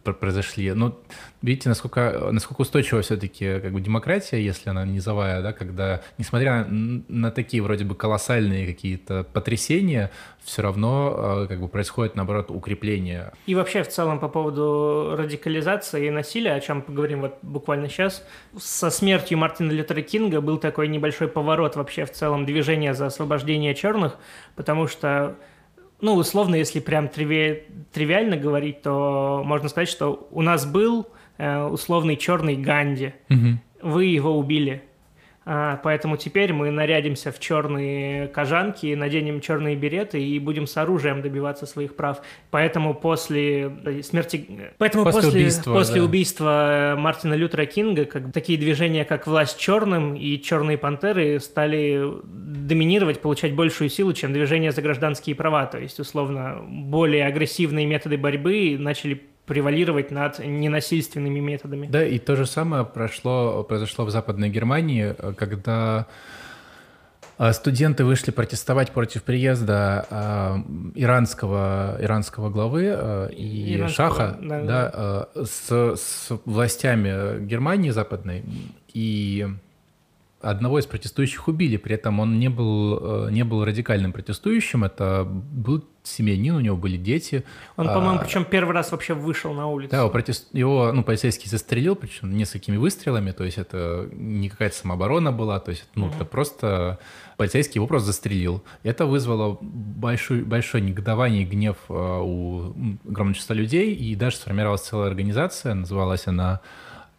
э, произошли. Но видите, насколько, насколько устойчива все-таки как бы демократия, если она низовая, да, когда, несмотря на такие вроде бы колоссальные какие-то потрясения, все равно э, как бы происходит, наоборот, укрепление. И вообще, в целом, по поводу радикализации и насилия, о чем поговорим вот буквально сейчас, со смертью Мартина Лютера Кинга был такой небольшой поворот вообще в целом движения за освобождение черных, потому что ну, условно, если прям триви... тривиально говорить, то можно сказать, что у нас был э, условный черный Ганди. Угу. Вы его убили. А, поэтому теперь мы нарядимся в черные кожанки, наденем черные береты и будем с оружием добиваться своих прав. Поэтому после э, смерти... Поэтому после, после убийства, после да. убийства Мартина Лютера Кинга как, такие движения, как «Власть черным» и «Черные пантеры» стали доминировать, получать большую силу, чем движение за гражданские права. То есть, условно, более агрессивные методы борьбы начали превалировать над ненасильственными методами. Да, и то же самое прошло, произошло в Западной Германии, когда а, студенты вышли протестовать против приезда э, иранского, иранского главы э, и иранского, шаха да, да, э, с, с властями Германии западной. И одного из протестующих убили, при этом он не был, э, не был радикальным протестующим, это был семьянин, у него были дети. Он, по-моему, а, причем первый раз вообще вышел на улицу. Да, протест... его ну, полицейский застрелил, причем несколькими выстрелами, то есть это не какая-то самооборона была, то есть ну, угу. это просто полицейский его просто застрелил. Это вызвало большой, большое негодование и гнев э, у огромного числа людей, и даже сформировалась целая организация, называлась она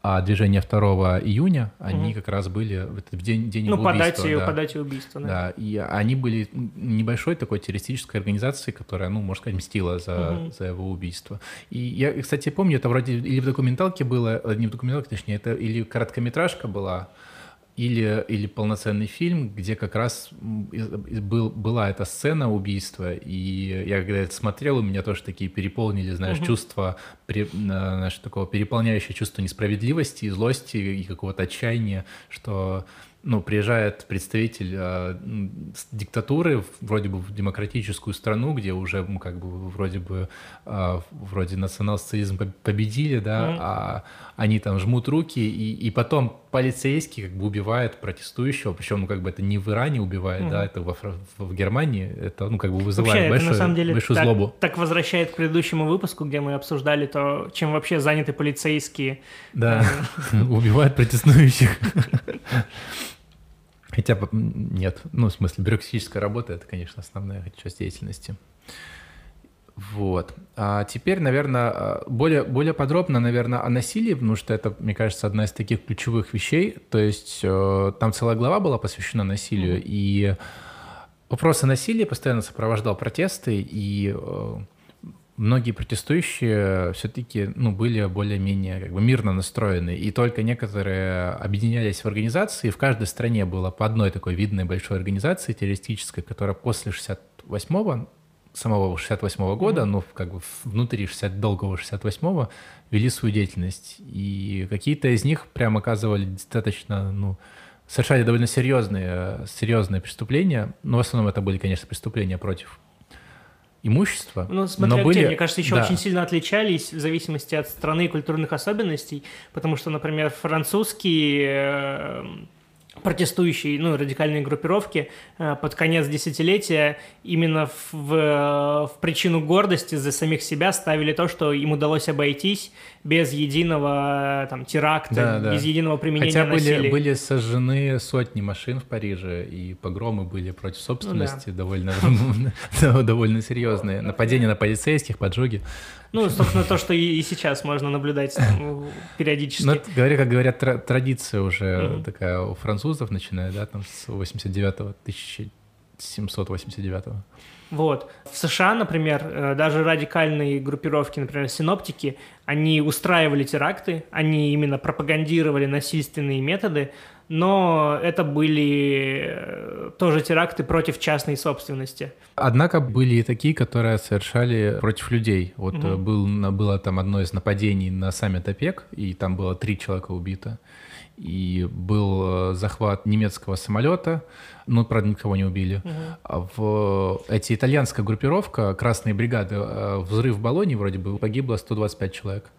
а движение 2 июня, они угу. как раз были в этот день, день ну, его убийства. Ну, по дате, убийства, да. Да, и они были небольшой такой террористической организацией, которая, ну, можно сказать, мстила за, угу. за его убийство. И я, кстати, помню, это вроде или в документалке было, э, не в документалке, точнее, это или короткометражка была, или, или полноценный фильм, где как раз был, была эта сцена убийства, и я когда это смотрел, у меня тоже такие переполнили, знаешь, угу. чувства, при, знаешь, такого переполняющее чувство несправедливости, и злости и какого-то отчаяния, что ну, приезжает представитель э, диктатуры вроде бы в демократическую страну, где уже ну, как бы вроде бы э, вроде национал-социализм победили, да, mm-hmm. а они там жмут руки, и, и потом полицейский как бы убивает протестующего, причем ну как бы это не в Иране убивает, mm-hmm. да, это во, в Германии, это ну как бы вызывает вообще, большую, это, на самом деле, большую так, злобу. Так возвращает к предыдущему выпуску, где мы обсуждали то, чем вообще заняты полицейские. Да, убивают протестующих. Хотя нет, ну, в смысле, бюрократическая работа — это, конечно, основная часть деятельности. Вот. А теперь, наверное, а, более, более подробно, наверное, о насилии, потому что это, мне кажется, одна из таких ключевых вещей. То есть э, там целая глава была посвящена насилию, mm-hmm. и вопрос о насилии постоянно сопровождал протесты, и э, многие протестующие все-таки ну, были более-менее как бы мирно настроены, и только некоторые объединялись в организации. В каждой стране было по одной такой видной большой организации террористической, которая после 68-го, самого 68-го года, mm-hmm. ну, как бы внутри 60, долгого 68-го, вели свою деятельность. И какие-то из них прям оказывали достаточно, ну, совершали довольно серьезные, серьезные преступления. Но в основном это были, конечно, преступления против имущества. Ну, смотря но были... мне кажется, еще да. очень сильно отличались в зависимости от страны и культурных особенностей, потому что, например, французские протестующие, ну, радикальные группировки э, под конец десятилетия именно в, в, в причину гордости за самих себя ставили то, что им удалось обойтись без единого там теракта, да, да. без единого применения Хотя насилия. были, были сожжены сотни машин в Париже, и погромы были против собственности ну, да. довольно, довольно серьезные. Нападения на полицейских, поджоги. Ну, собственно, то, что и, сейчас можно наблюдать периодически. Ну, говоря, как говорят, традиция уже такая у французов, начиная, да, там с 89-го, 1789-го. Вот. В США, например, э, даже радикальные группировки, например, синоптики, они устраивали теракты, они именно пропагандировали насильственные методы, но это были э, тоже теракты против частной собственности. Однако были и такие, которые совершали против людей. Вот угу. был, было там одно из нападений на саммит ОПЕК, и там было три человека убито. И был захват немецкого самолета, но, правда, никого не убили. Угу. В эти итальянская группировка, красные бригады, взрыв в Болоне вроде бы погибло 125 человек.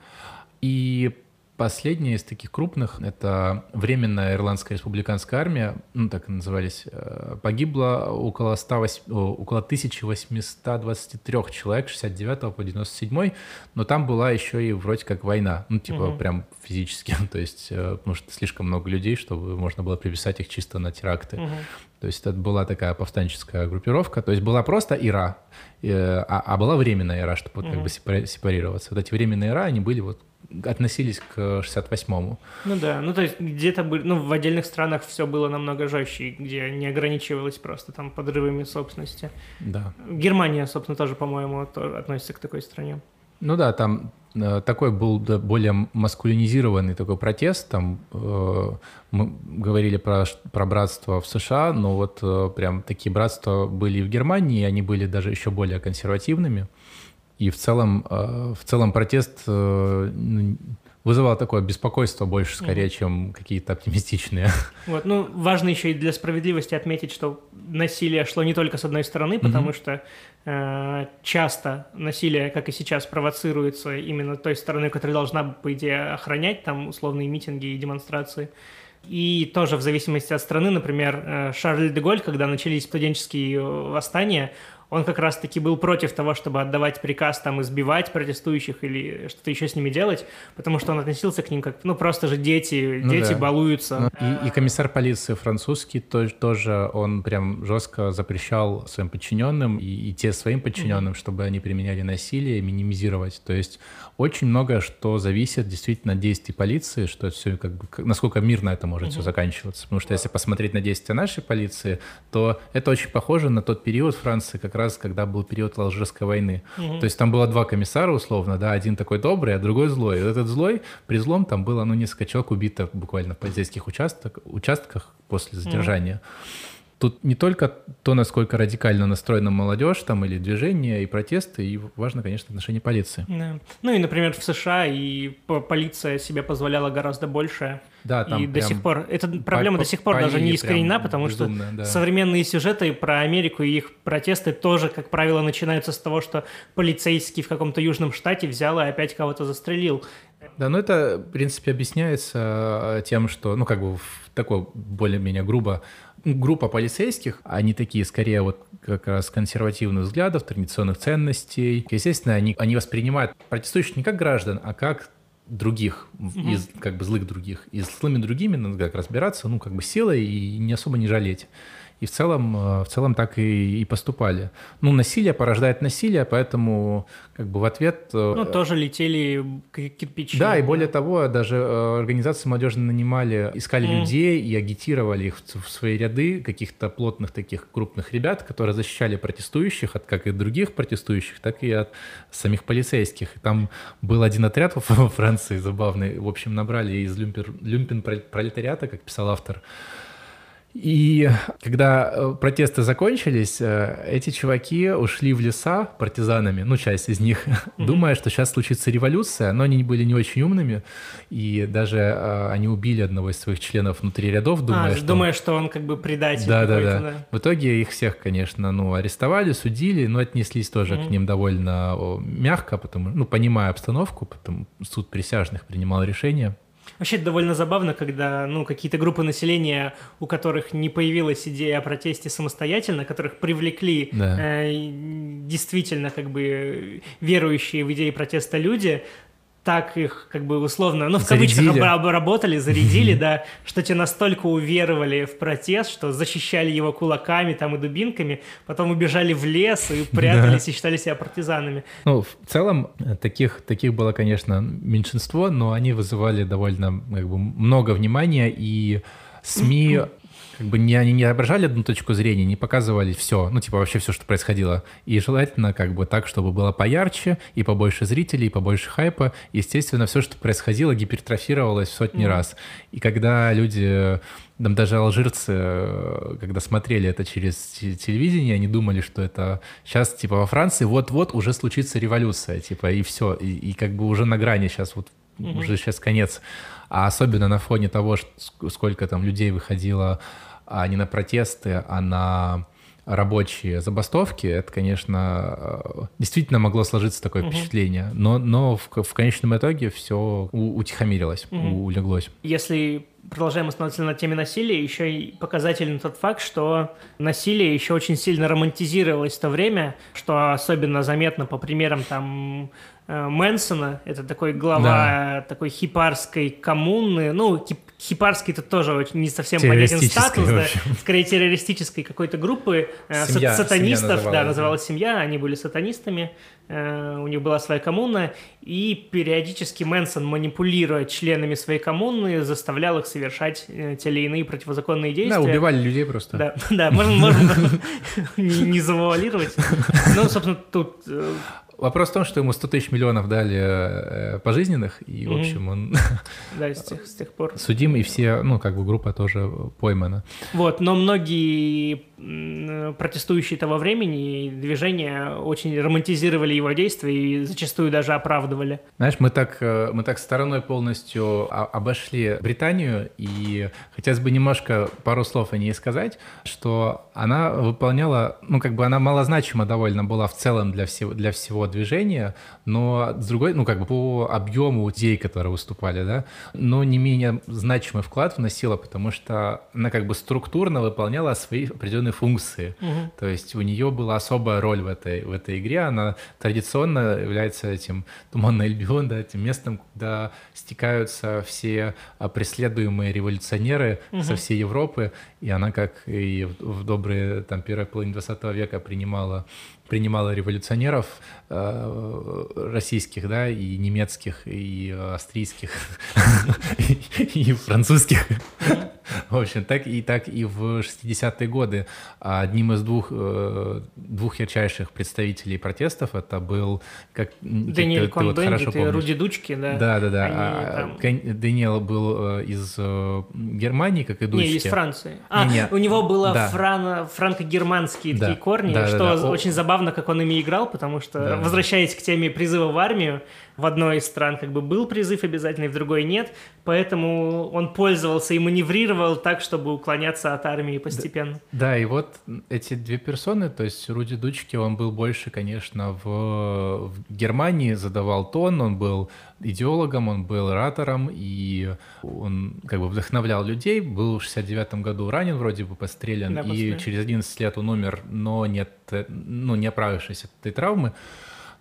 И Последняя из таких крупных — это Временная Ирландская республиканская армия, ну, так и назывались, э, погибло около, 108, около 1823 человек, 69 по 97, но там была еще и вроде как война, ну, типа угу. прям физически, то есть, э, потому что слишком много людей, чтобы можно было приписать их чисто на теракты. Угу. То есть это была такая повстанческая группировка. То есть была просто ИРА, э, а, а была временная ИРА, чтобы вот угу. как бы сепарироваться. Вот эти временные ИРА, они были вот относились к 68-му. Ну да, ну то есть где-то были, ну в отдельных странах все было намного жестче, где не ограничивалось просто там подрывами собственности. Да. Германия, собственно, тоже, по-моему, тоже относится к такой стране. Ну да, там э, такой был более маскулинизированный такой протест. Там э, мы говорили про, про братство в США, но вот э, прям такие братства были и в Германии, и они были даже еще более консервативными. И в целом, э, в целом протест э, вызывал такое беспокойство больше, скорее, mm. чем какие-то оптимистичные. Вот, ну, важно еще и для справедливости отметить, что насилие шло не только с одной стороны, потому mm-hmm. что э, часто насилие, как и сейчас, провоцируется именно той стороной, которая должна, по идее, охранять там условные митинги и демонстрации. И тоже в зависимости от страны, например, э, Шарль де Голь, когда начались студенческие восстания, он как раз-таки был против того, чтобы отдавать приказ там избивать протестующих или что-то еще с ними делать, потому что он относился к ним как, ну, просто же дети, ну, дети да. балуются. Ну, и, и комиссар полиции французский тоже, тоже он прям жестко запрещал своим подчиненным и, и те своим подчиненным, mm-hmm. чтобы они применяли насилие, минимизировать. То есть очень многое, что зависит действительно от действий полиции, что все как бы, насколько мирно это может mm-hmm. все заканчиваться. Потому что если посмотреть на действия нашей полиции, то это очень похоже на тот период Франции, как раз когда был период Алжирской войны. Угу. То есть там было два комиссара условно, да, один такой добрый, а другой злой. И этот злой, при злом там было, ну, несколько человек убито буквально в полицейских участок, участках после задержания. Угу. Тут не только то, насколько радикально настроена молодежь там или движение, и протесты, и важно, конечно, отношение полиции. Да. Ну и, например, в США и полиция себе позволяла гораздо больше. Да, там и до сих пор эта проблема по, до сих пор по даже не искоренена, потому безумно, что да. современные сюжеты про Америку и их протесты тоже, как правило, начинаются с того, что полицейский в каком-то южном штате взял и опять кого-то застрелил. Да, ну это, в принципе, объясняется э, тем, что, ну, как бы такое более-менее грубо группа полицейских, они такие скорее вот как раз консервативных взглядов, традиционных ценностей. Естественно, они, они воспринимают протестующих не как граждан, а как других, угу. из как бы злых других. И с злыми другими надо как разбираться, ну, как бы силой и не особо не жалеть. И в целом, э, в целом так и, и поступали. Ну, насилие порождает насилие, поэтому как бы в ответ... Э, ну, тоже летели кирпичи. Да, и более того, даже э, организации молодежи нанимали, искали mm. людей и агитировали их в свои ряды, каких-то плотных таких крупных ребят, которые защищали протестующих от как и других протестующих, так и от самих полицейских. И там был один отряд во Франции забавный, в общем, набрали из люмпер, люмпен пролетариата, как писал автор, и когда э, протесты закончились, э, эти чуваки ушли в леса партизанами, ну, часть из них, mm-hmm. думая, что сейчас случится революция, но они были не очень умными, и даже э, они убили одного из своих членов внутри рядов, думая, а, что... думая, что он как бы предатель да, да, да, да. В итоге их всех, конечно, ну, арестовали, судили, но отнеслись тоже mm-hmm. к ним довольно мягко, потому, ну, понимая обстановку, потом суд присяжных принимал решение. Вообще это довольно забавно, когда ну, какие-то группы населения, у которых не появилась идея о протесте самостоятельно, которых привлекли да. э, действительно как бы верующие в идеи протеста люди, так их как бы условно, ну, в зарядили. кавычках обработали, зарядили, да, что те настолько уверовали в протест, что защищали его кулаками там и дубинками, потом убежали в лес и прятались и считали себя партизанами. Ну, в целом, э, таких, таких было, конечно, меньшинство, но они вызывали довольно как бы, много внимания, и СМИ как бы не, они не отображали одну точку зрения, не показывали все, ну, типа вообще все, что происходило. И желательно как бы так, чтобы было поярче, и побольше зрителей, и побольше хайпа. Естественно, все, что происходило, гипертрофировалось в сотни mm-hmm. раз. И когда люди, там даже алжирцы, когда смотрели это через телевидение, они думали, что это сейчас, типа, во Франции вот-вот уже случится революция, типа, и все. И, и как бы уже на грани сейчас вот mm-hmm. уже сейчас конец. А особенно на фоне того, сколько там людей выходило а не на протесты, а на рабочие забастовки, это, конечно, э, действительно могло сложиться такое угу. впечатление, но, но в, в конечном итоге все утихомирилось, угу. улеглось. Если продолжаем остановиться на теме насилия, еще и показателен тот факт, что насилие еще очень сильно романтизировалось в то время, что особенно заметно по примерам там э, Мэнсона, это такой глава да. такой хипарской коммуны, ну, хипарский это тоже очень не совсем понятен статус, да, скорее террористической какой-то группы э, семья, сатанистов, семья да, называлась семья, они были сатанистами, э, у них была своя коммуна, и периодически Мэнсон, манипулируя членами своей коммуны, заставлял их совершать э, те или иные противозаконные действия. Да, убивали людей просто. Да, да, можно, можно не завуалировать. Ну, собственно, тут Вопрос в том, что ему 100 тысяч миллионов дали э, пожизненных, и, в общем, он... Да, с тех, с тех пор. Судим, и все, ну, как бы группа тоже поймана. Вот, но многие протестующие того времени и движения очень романтизировали его действия и зачастую даже оправдывали. Знаешь, мы так, э, мы так стороной полностью обошли Британию, и хотелось бы немножко пару слов о ней сказать, что она выполняла, ну, как бы она малозначима довольно была в целом для всего, для всего движения, но с другой, ну, как бы по объему идей, которые выступали, да, но не менее значимый вклад вносила, потому что она как бы структурно выполняла свои определенные функции. Угу. То есть у нее была особая роль в этой, в этой игре, она традиционно является этим Туманный Альбион, да, этим местом, куда стекаются все а, преследуемые революционеры угу. со всей Европы, и она, как и в добрые там первой половине 20 века принимала принимала революционеров э, российских, да, и немецких, и австрийских, и французских. В общем, так и так и в 60-е годы одним из двух, э, двух ярчайших представителей протестов это был как Даниэль Кон-Бендит и Руди Дучки, да. Да, да, да. А, там... Даниэл был э, из э, Германии, как и Дучки. Не, из Франции. А, не, не. у него было да. фран... франко-германские да. такие корни, да, что да, да. очень забавно, как он ими играл, потому что, да. возвращаясь к теме призыва в армию, в одной из стран как бы был призыв обязательный, в другой нет, поэтому он пользовался и маневрировал так, чтобы уклоняться от армии постепенно. Да, да и вот эти две персоны, то есть Руди Дучки, он был больше, конечно, в, в Германии задавал тон, он был идеологом, он был оратором, и он как бы вдохновлял людей, был в 69 году ранен, вроде бы пострелян, да, и через 11 лет он умер, но нет, ну, не оправившись от этой травмы.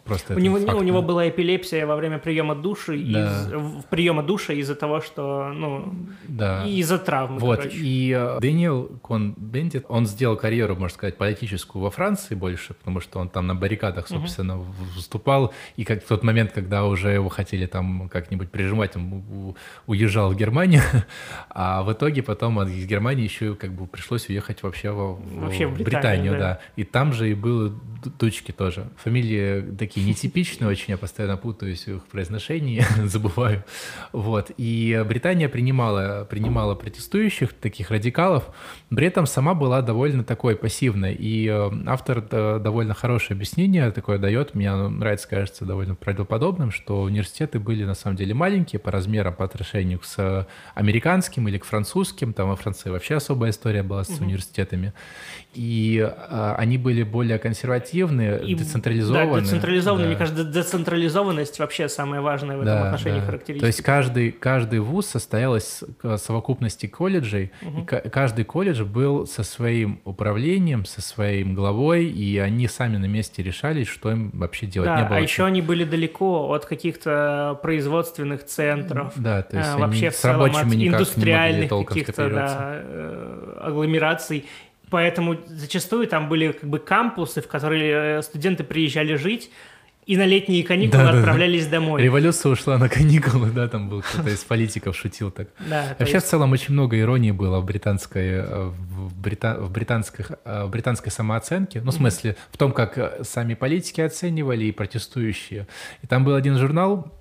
Просто у, него, не, у него была эпилепсия во время приема души, да. из, приема душа из-за того, что, ну, да. из-за травмы. Вот, короче. и э, Дэниел Кон-Бендит, он сделал карьеру, можно сказать, политическую во Франции больше, потому что он там на баррикадах, собственно, угу. выступал, и как в тот момент, когда уже его хотели там как-нибудь прижимать, он уезжал в Германию, а в итоге потом из Германии еще как бы пришлось уехать вообще в, вообще в Британию, Британию да. да. И там же и было дочки тоже. Фамилии такие нетипичные очень, я постоянно путаюсь в их произношении, забываю. Вот. И Британия принимала, принимала протестующих, таких радикалов, при этом сама была довольно такой пассивной. И э, автор э, довольно хорошее объяснение такое дает, мне нравится, кажется, довольно правдоподобным, что университеты были на самом деле маленькие по размерам, по отношению к американским или к французским, там во Франции вообще особая история была с угу. университетами. И а, они были более консервативные, и, децентрализованные. Да, децентрализованные да. мне кажется, децентрализованность вообще самое важное в этом отношении да. характеристика. То есть каждый, каждый вуз состоял из совокупности колледжей, угу. и каждый колледж был со своим управлением, со своим главой, и они сами на месте решали, что им вообще делать. Да, Не было а еще они были далеко от каких-то производственных центров, да, то есть а, вообще в целом от индустриальных каких-то да, э, агломераций. Поэтому зачастую там были как бы кампусы, в которые э, студенты приезжали жить, и на летние каникулы да, отправлялись да, домой. Революция ушла на каникулы, да, там был кто-то из политиков шутил так. Да, Вообще есть... в целом очень много иронии было в британской, э, в, брита... в, британских, э, в британской самооценке, ну, в смысле, в том, как сами политики оценивали и протестующие. И там был один журнал,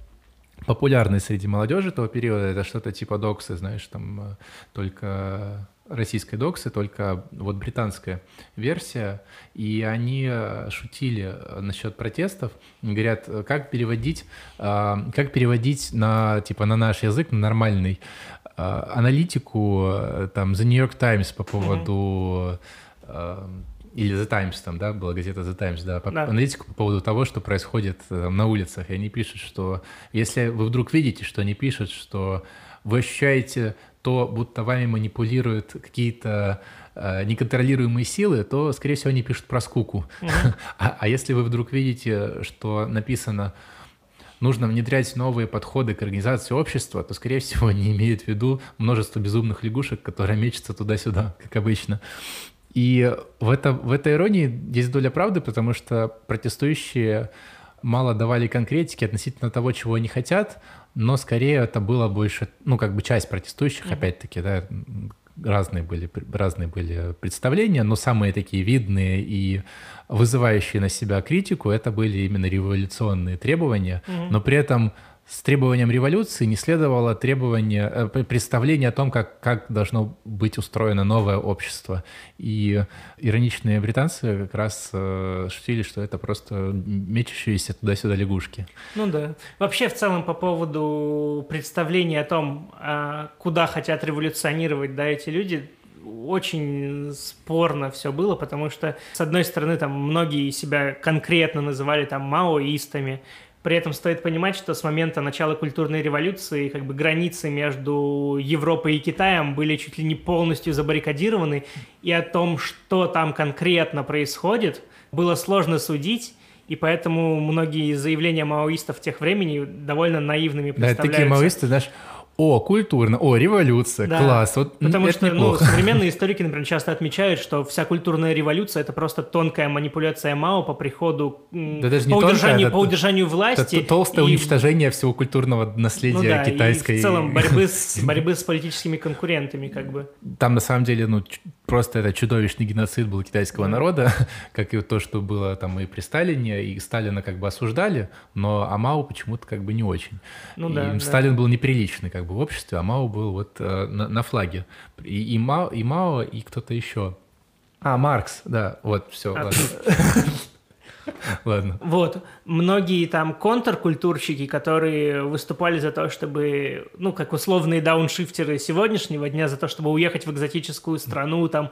популярный среди молодежи того периода, это что-то типа доксы, знаешь, там только российской доксы, только вот британская версия, и они э, шутили э, насчет протестов, говорят, э, как переводить, как переводить на типа на наш язык, на нормальный аналитику там The New York Times по поводу mm-hmm. или The Times там, да, была газета The Times, да, по, да. аналитику по поводу того, что происходит там, на улицах, и они пишут, что если вы вдруг видите, что они пишут, что вы ощущаете то, будто вами манипулируют какие-то э, неконтролируемые силы, то, скорее всего, они пишут про скуку. Mm-hmm. а, а если вы вдруг видите, что написано нужно внедрять новые подходы к организации общества, то, скорее всего, они имеют в виду множество безумных лягушек, которые мечутся туда-сюда, как обычно. И в, это, в этой иронии есть доля правды, потому что протестующие мало давали конкретики относительно того, чего они хотят, но скорее это было больше, ну, как бы часть протестующих, mm-hmm. опять-таки, да, разные были, разные были представления, но самые такие видные и вызывающие на себя критику, это были именно революционные требования, mm-hmm. но при этом с требованием революции не следовало требование, э, представление о том, как, как должно быть устроено новое общество. И ироничные британцы как раз э, шутили, что это просто мечущиеся туда-сюда лягушки. Ну да. Вообще, в целом, по поводу представления о том, а, куда хотят революционировать да, эти люди, очень спорно все было, потому что, с одной стороны, там многие себя конкретно называли там маоистами, при этом стоит понимать, что с момента начала культурной революции как бы границы между Европой и Китаем были чуть ли не полностью забаррикадированы, и о том, что там конкретно происходит, было сложно судить, и поэтому многие заявления маоистов тех времени довольно наивными представляются. Да, такие маоисты, знаешь, о, культурно, о, революция, да. класс. Вот Потому что ну, современные историки, например, часто отмечают, что вся культурная революция это просто тонкая манипуляция Мао по приходу, да даже не по, удержанию, тонкая, по удержанию власти. Это толстое и... уничтожение всего культурного наследия ну, да, китайской. И в целом борьбы с, борьбы с политическими конкурентами, как бы. Там на самом деле, ну, просто это чудовищный геноцид был китайского да. народа, как и то, что было там и при Сталине, и Сталина как бы осуждали, но а Мао почему-то как бы не очень. Ну, да, и да. Сталин был неприличный, как бы в обществе, а Мао был вот э, на, на флаге. И, и, Мао, и Мао, и кто-то еще. А, Маркс, да, вот, все, а, ладно. Ладно. Вот. Многие там контркультурщики, которые выступали за то, чтобы, ну, как условные дауншифтеры сегодняшнего дня, за то, чтобы уехать в экзотическую страну, там,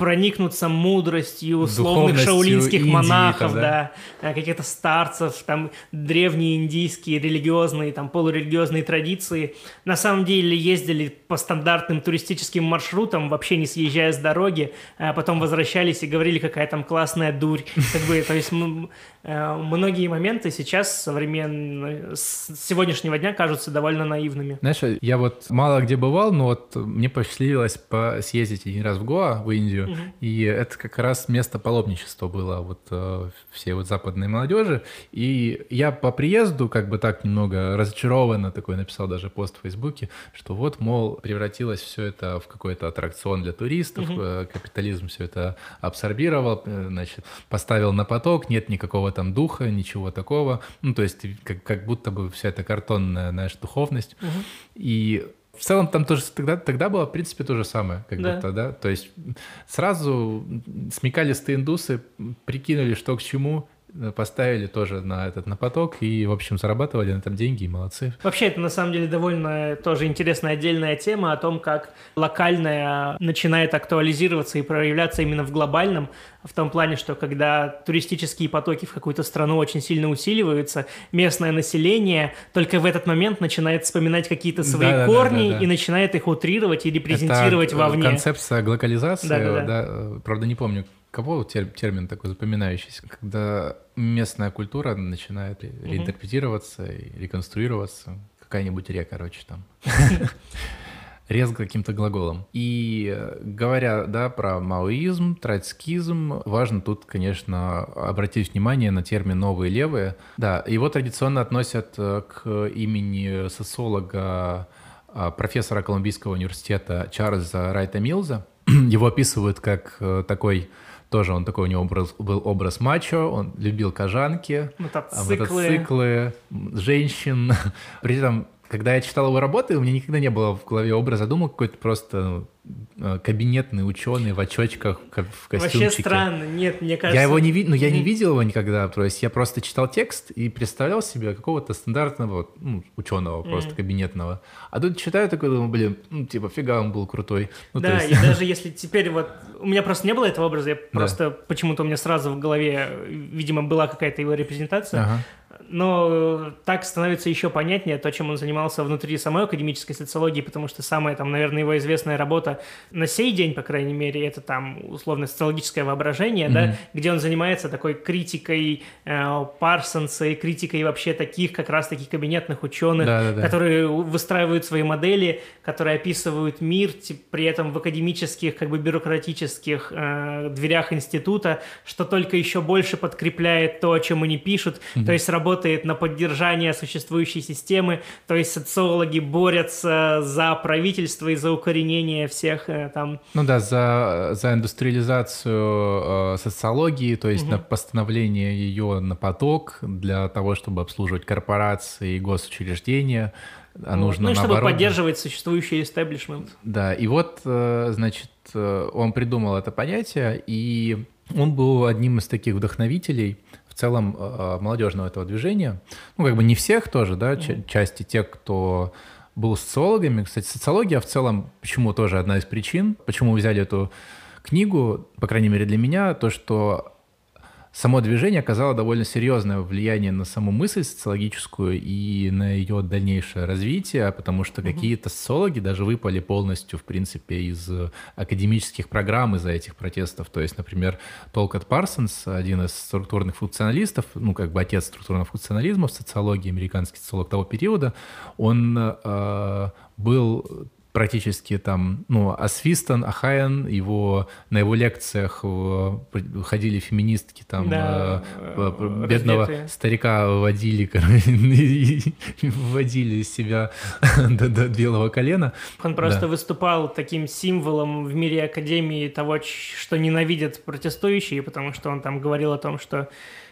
проникнуться мудростью условных шаулинских Индии, монахов, да, да каких-то старцев, там древние индийские религиозные, там полурелигиозные традиции. На самом деле ездили по стандартным туристическим маршрутам, вообще не съезжая с дороги, а потом возвращались и говорили, какая там классная дурь. Как бы, то есть Э, многие моменты сейчас современные, с сегодняшнего дня кажутся довольно наивными. Знаешь, я вот мало где бывал, но вот мне посчастливилось по съездить один раз в Гоа, в Индию, угу. и это как раз место паломничества было вот э, все вот западной молодежи, и я по приезду как бы так немного разочарованно такой написал даже пост в Фейсбуке, что вот, мол, превратилось все это в какой-то аттракцион для туристов, угу. капитализм все это абсорбировал, значит, поставил на поток, нет никакого никакого там духа, ничего такого. Ну, то есть как, как будто бы вся эта картонная, знаешь, духовность. Угу. И в целом там тоже тогда, тогда было, в принципе, то же самое, как да. будто, да. То есть сразу смекалистые индусы прикинули, что к чему, поставили тоже на этот на поток и, в общем, зарабатывали на этом деньги, и молодцы. Вообще, это на самом деле довольно тоже интересная отдельная тема о том, как локальная начинает актуализироваться и проявляться именно в глобальном, в том плане, что когда туристические потоки в какую-то страну очень сильно усиливаются, местное население только в этот момент начинает вспоминать какие-то свои да, корни да, да, да, и начинает их утрировать и репрезентировать это вовне. концепция глокализации, да, да, да. да, правда не помню, Кого термин такой запоминающийся, когда местная культура начинает реинтерпретироваться и реконструироваться, какая-нибудь река, короче, там. Рез каким-то глаголом. И говоря, да, про маоизм, троцкизм, важно тут, конечно, обратить внимание на термин «новые левые». Да, его традиционно относят э, к имени социолога, а, профессора Колумбийского университета Чарльза Райта Милза. Его описывают как э, такой тоже он такой, у него образ, был образ мачо, он любил кожанки, мотоциклы, мотоциклы женщин. При этом, когда я читал его работы, у меня никогда не было в голове образа, думал какой-то просто Э, кабинетный ученый в очочках, в костюмчике. Вообще странно, нет, мне кажется... Я его не видел, ну, я не видел его никогда, то есть я просто читал текст и представлял себе какого-то стандартного ну, ученого, просто кабинетного. А тут читаю такой, думаю, блин, ну, типа, фига он был крутой. Ну, да, есть... и даже если теперь вот... У меня просто не было этого образа, я просто почему-то у меня сразу в голове, видимо, была какая-то его репрезентация. Ага но так становится еще понятнее то, чем он занимался внутри самой академической социологии, потому что самая, там, наверное, его известная работа на сей день, по крайней мере, это там условно социологическое воображение, mm-hmm. да, где он занимается такой критикой э, Парсонса и критикой вообще таких как раз таких кабинетных ученых, да, да, да. которые выстраивают свои модели, которые описывают мир, типа, при этом в академических, как бы бюрократических э, дверях института, что только еще больше подкрепляет то, о чем они пишут, mm-hmm. то есть работа работает на поддержание существующей системы, то есть социологи борются за правительство и за укоренение всех э, там... Ну да, за, за индустриализацию э, социологии, то есть угу. на постановление ее на поток для того, чтобы обслуживать корпорации и госучреждения, а ну, нужно ну, чтобы наоборот... поддерживать существующий истеблишмент. Да, и вот, э, значит, он придумал это понятие, и он был одним из таких вдохновителей целом э, молодежного этого движения, ну, как бы не всех тоже, да, mm-hmm. части тех, кто был социологами. Кстати, социология в целом, почему тоже одна из причин, почему взяли эту книгу, по крайней мере для меня, то, что само движение оказало довольно серьезное влияние на саму мысль социологическую и на ее дальнейшее развитие, потому что угу. какие-то социологи даже выпали полностью, в принципе, из академических программ из-за этих протестов. То есть, например, Толкот Парсонс, один из структурных функционалистов, ну, как бы отец структурного функционализма в социологии, американский социолог того периода, он э, был практически там, ну, Асвистон, Ахаян, его, на его лекциях э, ходили феминистки, там, да, э, э, бедного раздетые. старика выводили, выводили себя до, до белого колена. Он просто да. выступал таким символом в мире Академии того, что ненавидят протестующие, потому что он там говорил о том, что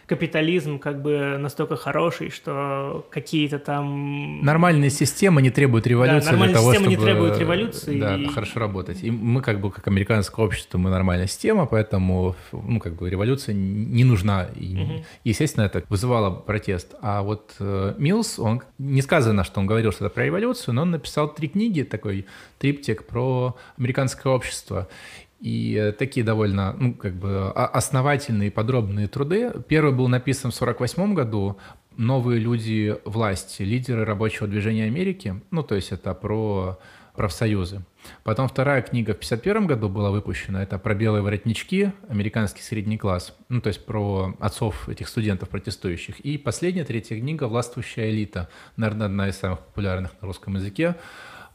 капитализм как бы настолько хороший, что какие-то там... Нормальные системы не требуют революции да, для того, системы чтобы... не требуют революции. Да, и... хорошо работать. И мы как бы, как американское общество, мы нормальная система, поэтому, ну, как бы революция не нужна. И, угу. естественно, это вызывало протест. А вот э, Милс, он, не сказано, что он говорил что-то про революцию, но он написал три книги, такой триптик про американское общество. И э, такие довольно, ну, как бы основательные, подробные труды. Первый был написан в 1948 году «Новые люди власти. Лидеры рабочего движения Америки». Ну, то есть это про профсоюзы. Потом вторая книга в 1951 году была выпущена. Это про белые воротнички, американский средний класс. Ну, то есть про отцов этих студентов протестующих. И последняя, третья книга «Властвующая элита». Наверное, одна из самых популярных на русском языке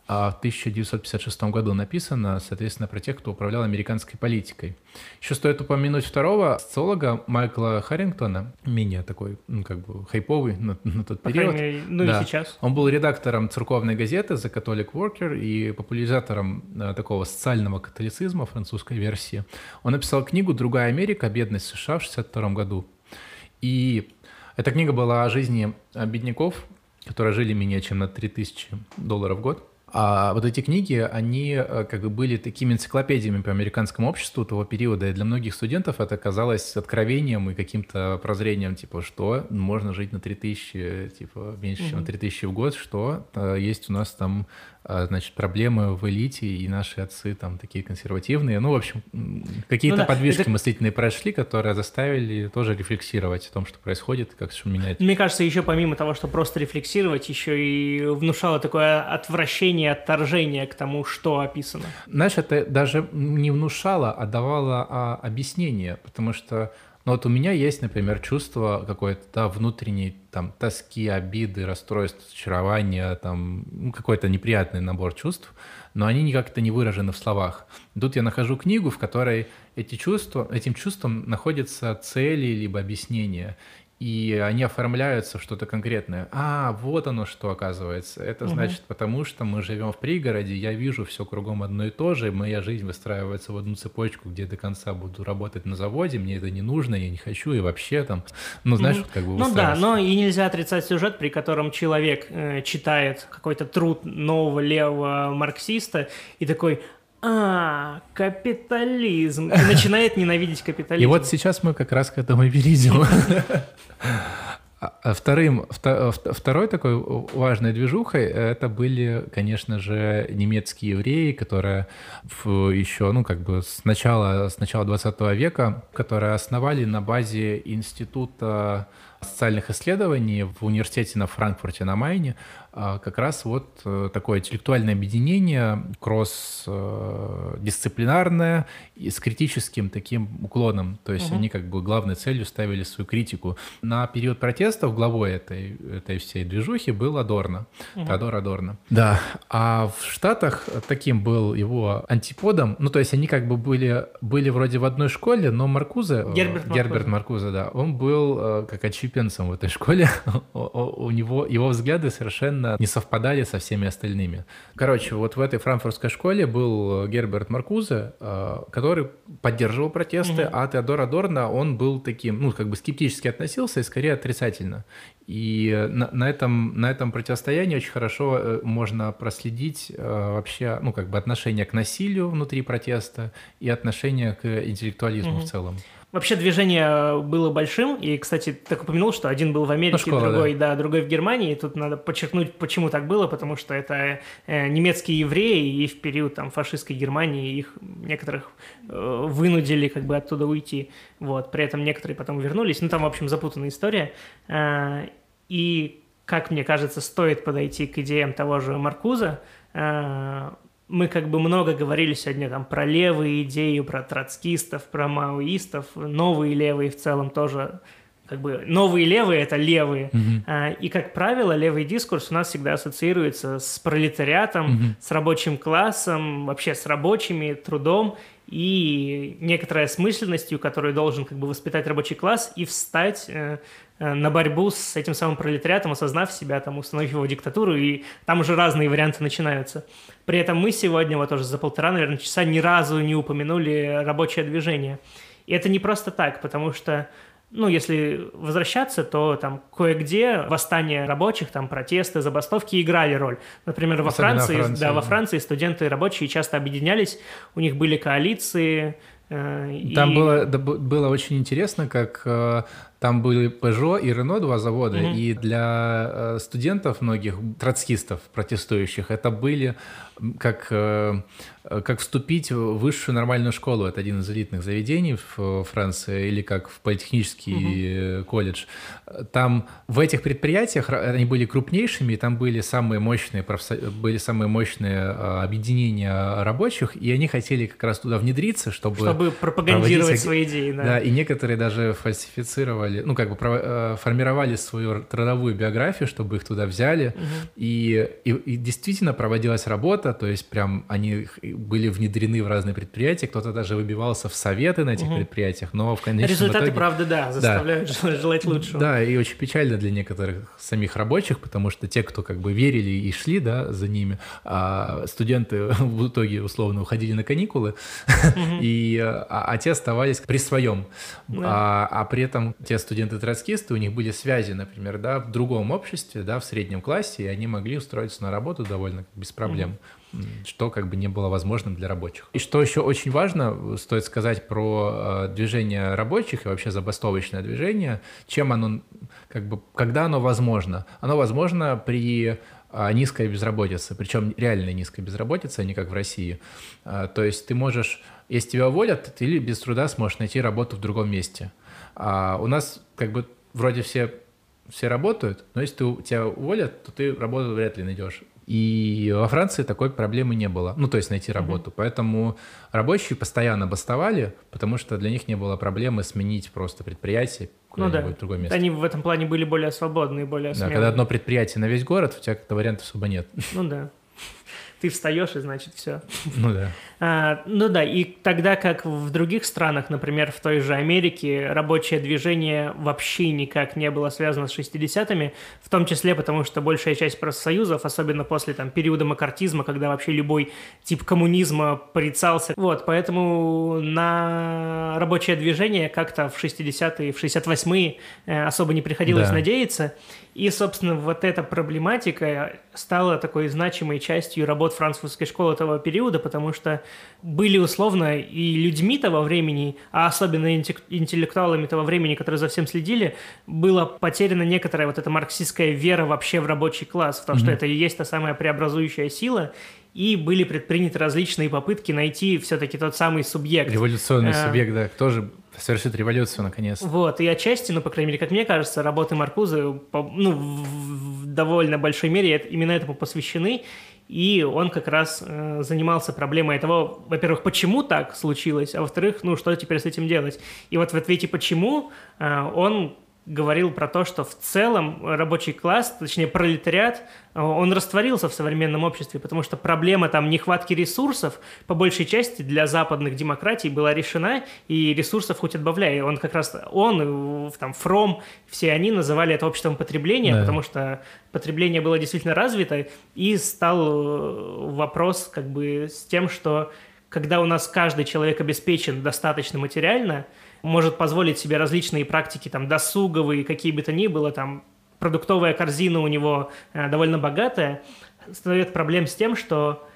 а в 1956 году написано, соответственно, про тех, кто управлял американской политикой. Еще стоит упомянуть второго социолога Майкла Харрингтона, менее такой, ну, как бы, хайповый на, на тот По период. Мере, ну да. и сейчас. Он был редактором церковной газеты The Catholic Worker и популяризатором а, такого социального католицизма, французской версии. Он написал книгу «Другая Америка. Бедность США» в 1962 году. И эта книга была о жизни бедняков, которые жили менее чем на 3000 долларов в год А вот эти книги, они э, как бы были такими энциклопедиями по американскому обществу того периода, и для многих студентов это казалось откровением и каким-то прозрением, типа, что можно жить на 3000, типа, меньше, чем на 3000 в год, что э, есть у нас там значит, проблемы в элите, и наши отцы там такие консервативные. Ну, в общем, какие-то ну, да. подвижки это... мыслительные прошли, которые заставили тоже рефлексировать о том, что происходит, как все меняется. Мне кажется, еще помимо того, что просто рефлексировать, еще и внушало такое отвращение, отторжение к тому, что описано. Знаешь, это даже не внушало, а давало а, объяснение, потому что но вот у меня есть, например, чувство какой-то да, внутренней там тоски, обиды, расстройства, очарования, там ну, какой-то неприятный набор чувств, но они никак-то не выражены в словах. Тут я нахожу книгу, в которой эти чувства, этим чувством находятся цели либо объяснения и они оформляются в что-то конкретное. А, вот оно что оказывается. Это угу. значит, потому что мы живем в пригороде, я вижу все кругом одно и то же, моя жизнь выстраивается в одну цепочку, где до конца буду работать на заводе, мне это не нужно, я не хочу, и вообще там, ну, знаешь, угу. как бы Ну да, но и нельзя отрицать сюжет, при котором человек э, читает какой-то труд нового левого марксиста и такой, а, капитализм. И начинает ненавидеть капитализм. И вот сейчас мы как раз к этому и перейдем. А, а вторым, второй такой важной движухой это были, конечно же, немецкие евреи, которые еще, ну, как бы с начала, с начала 20 века, которые основали на базе института социальных исследований в университете на Франкфурте на Майне как раз вот э, такое интеллектуальное объединение, кросс-дисциплинарное и с критическим таким уклоном. То есть угу. они как бы главной целью ставили свою критику. На период протестов главой этой, этой всей движухи был Адорно, угу. Теодор Адорно. Да, а в Штатах таким был его антиподом, ну то есть они как бы были, были вроде в одной школе, но Маркузе, Герберт, Герберт Маркузе, да, он был э, как отщепенцем в этой школе. У него его взгляды совершенно совершенно не совпадали со всеми остальными. Короче, вот в этой франкфуртской школе был Герберт Маркузе, э, который поддерживал протесты, mm-hmm. а Теодор Адорно, он был таким, ну, как бы скептически относился и скорее отрицательно. И на, на, этом, на этом противостоянии очень хорошо э, можно проследить э, вообще, ну, как бы отношение к насилию внутри протеста и отношение к интеллектуализму mm-hmm. в целом. Вообще движение было большим, и, кстати, так упомянул, что один был в Америке, школа, другой, да. да, другой в Германии. И тут надо подчеркнуть, почему так было, потому что это э, немецкие евреи, и в период там фашистской Германии их некоторых э, вынудили как бы оттуда уйти. Вот, при этом некоторые потом вернулись. Ну, там, в общем, запутанная история. Э, и, как мне кажется, стоит подойти к идеям того же Маркуза, э, мы как бы много говорили сегодня там про левые идеи, про троцкистов, про маоистов, новые левые в целом тоже как бы новые левые это левые. Mm-hmm. И, как правило, левый дискурс у нас всегда ассоциируется с пролетариатом, mm-hmm. с рабочим классом, вообще с рабочими, трудом и некоторой осмысленностью, которую должен как бы воспитать рабочий класс и встать э, э, на борьбу с этим самым пролетариатом, осознав себя, там, установив его диктатуру, и там уже разные варианты начинаются. При этом мы сегодня, вот уже за полтора, наверное, часа ни разу не упомянули рабочее движение. И это не просто так, потому что ну, если возвращаться, то там кое-где восстания рабочих, там протесты, забастовки играли роль. Например, во Франции, Франции, да, во Франции студенты и рабочие часто объединялись, у них были коалиции. Э, там и... было, да, было очень интересно, как э, там были Peugeot и Renault два завода, mm-hmm. и для э, студентов многих, троцкистов, протестующих, это были как, э, как вступить в высшую нормальную школу. Это один из элитных заведений в Франции, или как в политехнический угу. колледж. Там в этих предприятиях они были крупнейшими, и там были самые мощные, профсо... были самые мощные э, объединения рабочих, и они хотели как раз туда внедриться, чтобы... Чтобы пропагандировать проводить... свои идеи, да. Да, и некоторые даже фальсифицировали, ну, как бы формировали свою трудовую биографию, чтобы их туда взяли, угу. и, и, и действительно проводилась работа, то есть прям они были внедрены в разные предприятия, кто-то даже выбивался в советы на этих угу. предприятиях, но в конечном Результаты, итоге... правда, да, заставляют да. желать лучшего. Да, и очень печально для некоторых самих рабочих, потому что те, кто как бы верили и шли, да, за ними, а студенты в итоге условно уходили на каникулы, и, а, а те оставались при своем. А, а при этом те те студенты-троцкисты, у них были связи, например, да, в другом обществе, да, в среднем классе, и они могли устроиться на работу довольно без проблем, mm-hmm. что как бы не было возможным для рабочих. И что еще очень важно, стоит сказать про э, движение рабочих и вообще забастовочное движение, чем оно, как бы, когда оно возможно? Оно возможно при а, низкая безработица, причем реально низкая безработица, а не как в России. То есть ты можешь, если тебя уволят, ты без труда сможешь найти работу в другом месте. А у нас как бы вроде все, все работают, но если ты, тебя уволят, то ты работу вряд ли найдешь. И во Франции такой проблемы не было, ну, то есть найти работу. Mm-hmm. Поэтому рабочие постоянно бастовали, потому что для них не было проблемы сменить просто предприятие ну, да. в другое место. Они в этом плане были более свободны более смелые. Да, когда одно предприятие на весь город, у тебя как-то вариантов особо нет. Ну да ты встаешь, и значит все. Ну да. А, ну да, и тогда как в других странах, например, в той же Америке, рабочее движение вообще никак не было связано с 60-ми, в том числе потому, что большая часть профсоюзов, особенно после там, периода макартизма, когда вообще любой тип коммунизма порицался. Вот, поэтому на рабочее движение как-то в 60-е, в 68-е э, особо не приходилось да. надеяться. И, собственно, вот эта проблематика стала такой значимой частью работ французской школы того периода, потому что были условно и людьми того времени, а особенно интеллектуалами того времени, которые за всем следили, была потеряна некоторая вот эта марксистская вера вообще в рабочий класс, в том, mm-hmm. что это и есть та самая преобразующая сила, и были предприняты различные попытки найти все-таки тот самый субъект. Революционный а, субъект, да, тоже совершит революцию наконец. Вот, и отчасти, ну, по крайней мере, как мне кажется, работы Маркузы ну, в довольно большой мере именно этому посвящены, и он как раз э, занимался проблемой того, во-первых, почему так случилось, а во-вторых, ну, что теперь с этим делать. И вот в ответе «почему» э, он говорил про то, что в целом рабочий класс, точнее пролетариат, он растворился в современном обществе, потому что проблема там нехватки ресурсов по большей части для западных демократий была решена, и ресурсов хоть отбавляй. Он как раз, он, там, Фром, все они называли это обществом потребления, да. потому что потребление было действительно развито, и стал э, вопрос как бы с тем, что когда у нас каждый человек обеспечен достаточно материально, может позволить себе различные практики, там, досуговые, какие бы то ни было, там, продуктовая корзина у него э, довольно богатая, становится проблем с тем, что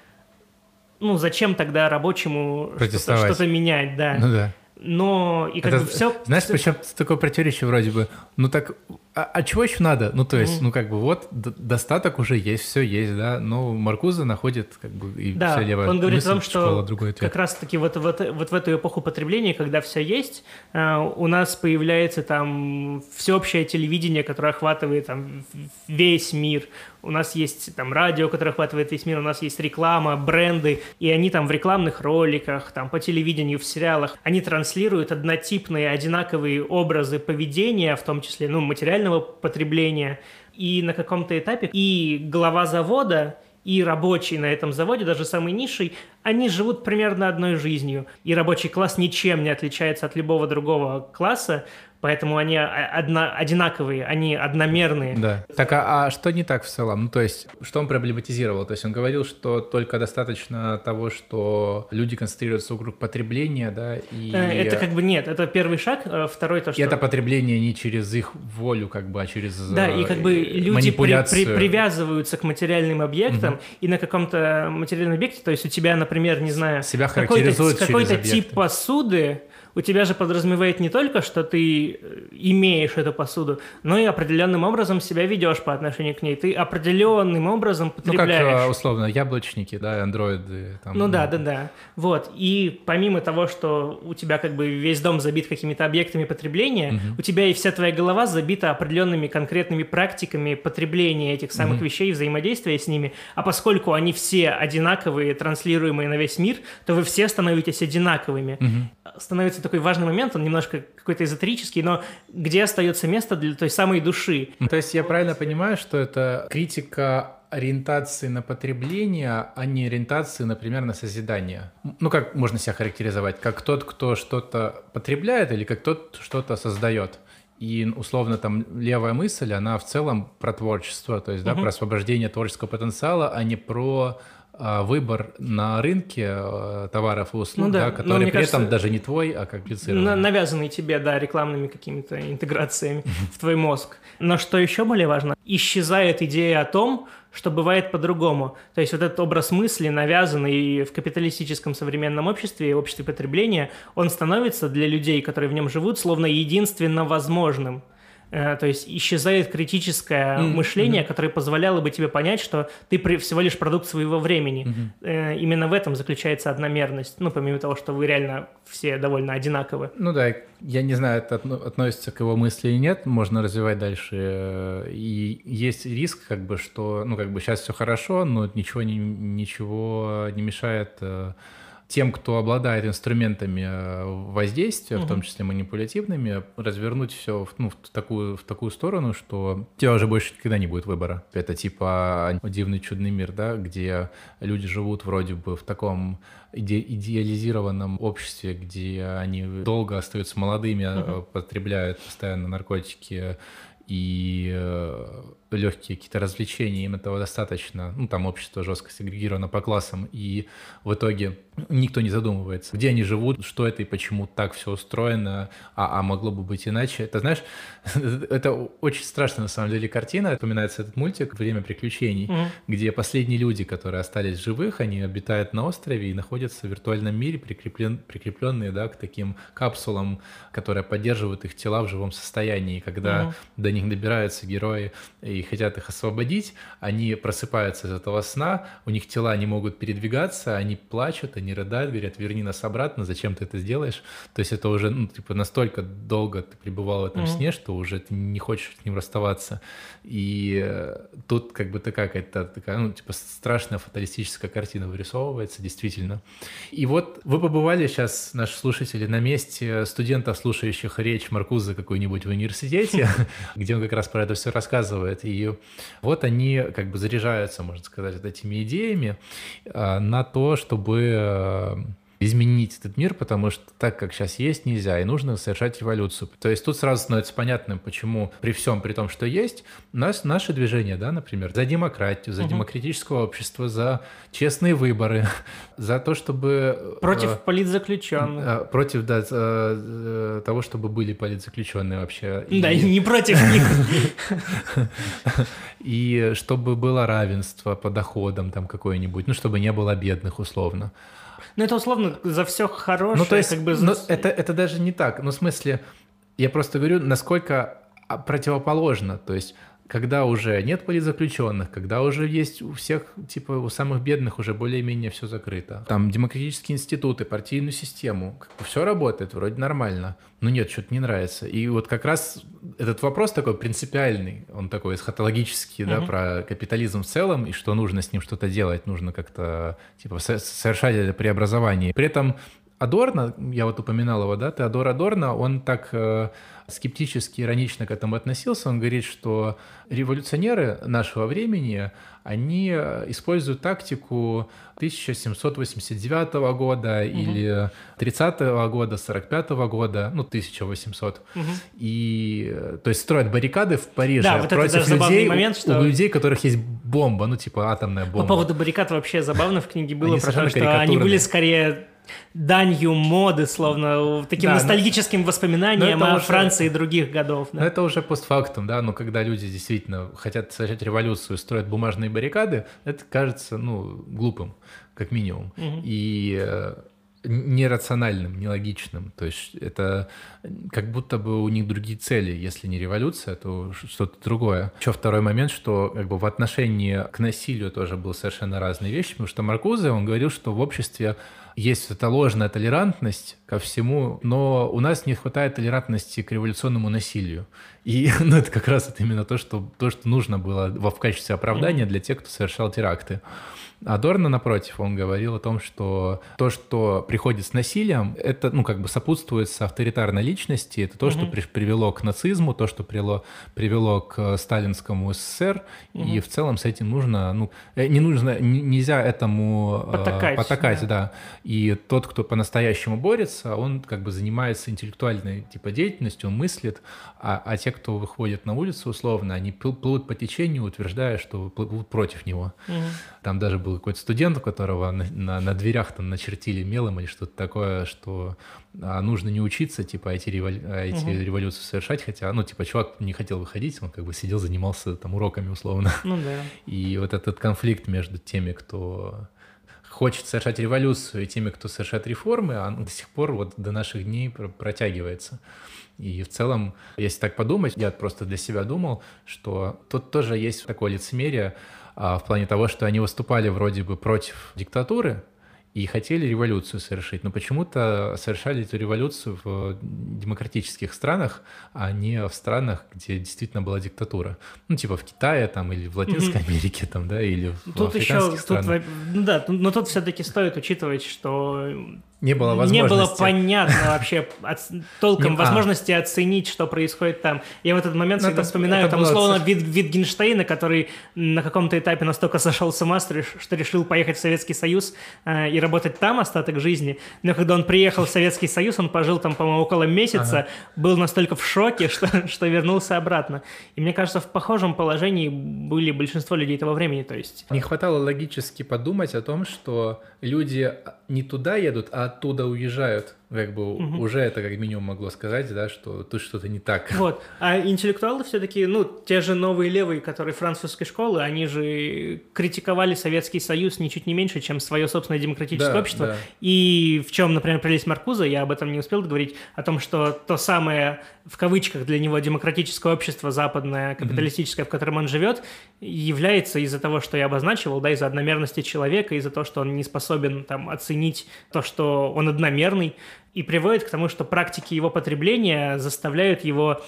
ну, зачем тогда рабочему что-то, что менять, да. Ну да. Но и как Это, бы все... Знаешь, причем такое противоречие вроде бы, ну так а, а чего еще надо? Ну, то есть, ну, как бы вот достаток уже есть, все есть, да, но Маркуза находит как бы и да, вся левая он говорит мысль, о том, что другой как раз-таки вот, вот, вот в эту эпоху потребления, когда все есть, э, у нас появляется там всеобщее телевидение, которое охватывает там весь мир, у нас есть там радио, которое охватывает весь мир, у нас есть реклама, бренды, и они там в рекламных роликах, там по телевидению, в сериалах, они транслируют однотипные, одинаковые образы поведения, в том числе, ну, материальные индустриального потребления, и на каком-то этапе и глава завода, и рабочий на этом заводе, даже самый низший, они живут примерно одной жизнью. И рабочий класс ничем не отличается от любого другого класса, Поэтому они одно, одинаковые, они одномерные. Да. Так, а, а что не так в целом? Ну, то есть, что он проблематизировал? То есть, он говорил, что только достаточно того, что люди концентрируются вокруг потребления, да, и... Э, это как бы нет, это первый шаг, э, второй то, что... И это потребление не через их волю, как бы, а через Да, и как бы э, люди при, при, привязываются к материальным объектам, угу. и на каком-то материальном объекте, то есть, у тебя, например, не знаю... Себя какой-то, какой-то тип посуды, у тебя же подразумевает не только, что ты э, имеешь эту посуду, но и определенным образом себя ведешь по отношению к ней. Ты определенным образом потребляешь. Ну, как, э, условно, яблочники, да, андроиды. Там, ну, да, да, да. Вот. И помимо того, что у тебя как бы весь дом забит какими-то объектами потребления, угу. у тебя и вся твоя голова забита определенными конкретными практиками потребления этих самых угу. вещей, взаимодействия с ними. А поскольку они все одинаковые, транслируемые на весь мир, то вы все становитесь одинаковыми. Угу. Становится такой важный момент, он немножко какой-то эзотерический, но где остается место для той самой души? То есть я правильно понимаю, что это критика ориентации на потребление, а не ориентации, например, на созидание. Ну, как можно себя характеризовать? Как тот, кто что-то потребляет или как тот что-то создает? И условно там левая мысль, она в целом про творчество, то есть, да, угу. про освобождение творческого потенциала, а не про выбор на рынке э, товаров и услуг, ну, да. Да, который при кажется, этом даже не твой, а комплицированный. Навязанный тебе, да, рекламными какими-то интеграциями в твой мозг. Но что еще более важно, исчезает идея о том, что бывает по-другому. То есть вот этот образ мысли, навязанный в капиталистическом современном обществе и обществе потребления, он становится для людей, которые в нем живут, словно единственно возможным. Э, то есть исчезает критическое mm-hmm. мышление, которое позволяло бы тебе понять, что ты всего лишь продукт своего времени. Mm-hmm. Именно в этом заключается одномерность. Ну, помимо того, что вы реально все довольно одинаковы. Ну да, я не знаю, это относится к его мысли или нет, можно развивать дальше. Э, и есть риск, как бы, что, ну, как бы сейчас все хорошо, но ничего не, ничего не мешает тем, кто обладает инструментами э, воздействия, угу. в том числе манипулятивными, развернуть все в, ну, в, такую, в такую сторону, что у тебя уже больше никогда не будет выбора. Это типа дивный чудный мир, да, где люди живут вроде бы в таком иде идеализированном обществе, где они долго остаются молодыми, угу. потребляют постоянно наркотики и э, легкие какие-то развлечения, им этого достаточно. Ну, там общество жестко сегрегировано по классам, и в итоге никто не задумывается, где они живут, что это и почему так все устроено, а, а могло бы быть иначе. Это, знаешь, это очень страшная на самом деле картина. Вспоминается этот мультик «Время приключений», mm-hmm. где последние люди, которые остались живых, они обитают на острове и находятся в виртуальном мире, прикреплен, прикрепленные да, к таким капсулам, которые поддерживают их тела в живом состоянии. И когда mm-hmm. до них добираются герои и и хотят их освободить, они просыпаются из этого сна, у них тела не могут передвигаться, они плачут, они рыдают, говорят, верни нас обратно, зачем ты это сделаешь? То есть это уже, ну, типа, настолько долго ты пребывал в этом mm-hmm. сне, что уже ты не хочешь с ним расставаться. И э, тут как бы такая какая-то такая, ну, типа, страшная фаталистическая картина вырисовывается, действительно. И вот вы побывали сейчас, наши слушатели, на месте студентов, слушающих речь Маркуза какой-нибудь в университете, где он как раз про это все рассказывает. И вот они как бы заряжаются, можно сказать, вот этими идеями а, на то, чтобы э, изменить этот мир, потому что так, как сейчас есть, нельзя, и нужно совершать революцию. То есть тут сразу становится понятным, почему при всем, при том, что есть, нас наше движение, да, например, за демократию, за угу. демократическое общество, за честные выборы, за то, чтобы... Э, против э, политзаключенных. Э, против, да, э, того, чтобы были политзаключенные вообще. Да, и не против них. И чтобы было равенство по доходам там какое-нибудь, ну, чтобы не было бедных условно. Ну, это условно за все хорошее. Ну, то есть, как бы... ну, это, это даже не так. Ну, в смысле, я просто говорю, насколько а, противоположно. То есть когда уже нет политзаключенных, когда уже есть у всех, типа, у самых бедных уже более-менее все закрыто. Там демократические институты, партийную систему, как бы все работает, вроде нормально. Но нет, что-то не нравится. И вот как раз этот вопрос такой принципиальный, он такой эсхатологический, mm-hmm. да, про капитализм в целом, и что нужно с ним что-то делать, нужно как-то, типа, совершать это преобразование. При этом Адорно, я вот упоминал его, да, Теодор Адорно, он так э, скептически, иронично к этому относился. Он говорит, что революционеры нашего времени, они э, используют тактику 1789 года угу. или 30 года, 45 года, ну, 1800. Угу. И, э, то есть, строят баррикады в Париже да, вот против это людей, момент, что... у людей, у которых есть бомба, ну, типа атомная бомба. По поводу баррикад вообще забавно в книге было, они про то, что они были скорее данью моды, словно таким да, ностальгическим но, воспоминанием о уже, Франции и других годов. Да. это уже постфактум, да, но когда люди действительно хотят совершать революцию, строят бумажные баррикады, это кажется, ну, глупым, как минимум. Угу. И э, нерациональным, нелогичным. То есть это как будто бы у них другие цели. Если не революция, то что-то другое. Еще второй момент, что как бы в отношении к насилию тоже был совершенно разные вещи, потому что Маркузе, он говорил, что в обществе есть эта ложная толерантность ко всему, но у нас не хватает толерантности к революционному насилию. И ну, это как раз это именно то, что, то, что нужно было в качестве оправдания для тех, кто совершал теракты. Адорно, напротив, он говорил о том, что то, что приходит с насилием, это, ну, как бы сопутствует с авторитарной личности, это то, угу. что при, привело к нацизму, то, что привело, привело к сталинскому СССР, угу. и в целом с этим нужно, ну, э, не нужно, нельзя этому потакать, потакать да. да. И тот, кто по-настоящему борется, он как бы занимается интеллектуальной типа деятельностью, он мыслит, а, а те, кто выходит на улицу условно, они плывут по течению, утверждая, что плывут против него. Угу. Там даже был какой-то студент, у которого на, на, на дверях там начертили мелом или что-то такое, что а, нужно не учиться, типа, эти, револю... эти угу. революции совершать, хотя, ну, типа, чувак не хотел выходить, он как бы сидел, занимался там уроками условно. Ну да. И вот этот конфликт между теми, кто хочет совершать революцию, и теми, кто совершает реформы, он до сих пор вот до наших дней протягивается. И в целом, если так подумать, я просто для себя думал, что тут тоже есть такое лицемерие а, в плане того, что они выступали вроде бы против диктатуры, и хотели революцию совершить, но почему-то совершали эту революцию в демократических странах, а не в странах, где действительно была диктатура. Ну, типа в Китае там или в Латинской Америке там, да, или в тут африканских еще, странах. Тут, да, но тут все-таки стоит учитывать, что не было возможности. Не было понятно вообще от, толком не, а. возможности а. оценить, что происходит там. Я в этот момент ну, всегда это, вспоминаю это там условно Вит, Витгенштейна, который на каком-то этапе настолько сошел с ума, что решил поехать в Советский Союз э, и работать там остаток жизни. Но когда он приехал в Советский Союз, он пожил там, по-моему, около месяца, ага. был настолько в шоке, что, что вернулся обратно. И мне кажется, в похожем положении были большинство людей того времени. То есть... Не хватало логически подумать о том, что люди не туда едут, а оттуда уезжают как бы угу. уже это как минимум могло сказать, да, что тут что-то не так. Вот. А интеллектуалы все-таки, ну, те же новые левые, которые французской школы, они же критиковали Советский Союз ничуть не меньше, чем свое собственное демократическое да, общество. Да. И в чем, например, прелесть Маркуза, я об этом не успел говорить, о том, что то самое, в кавычках, для него демократическое общество западное, капиталистическое, mm в котором он живет, является из-за того, что я обозначивал, да, из-за одномерности человека, из-за того, что он не способен там оценить то, что он одномерный, и приводит к тому, что практики его потребления заставляют его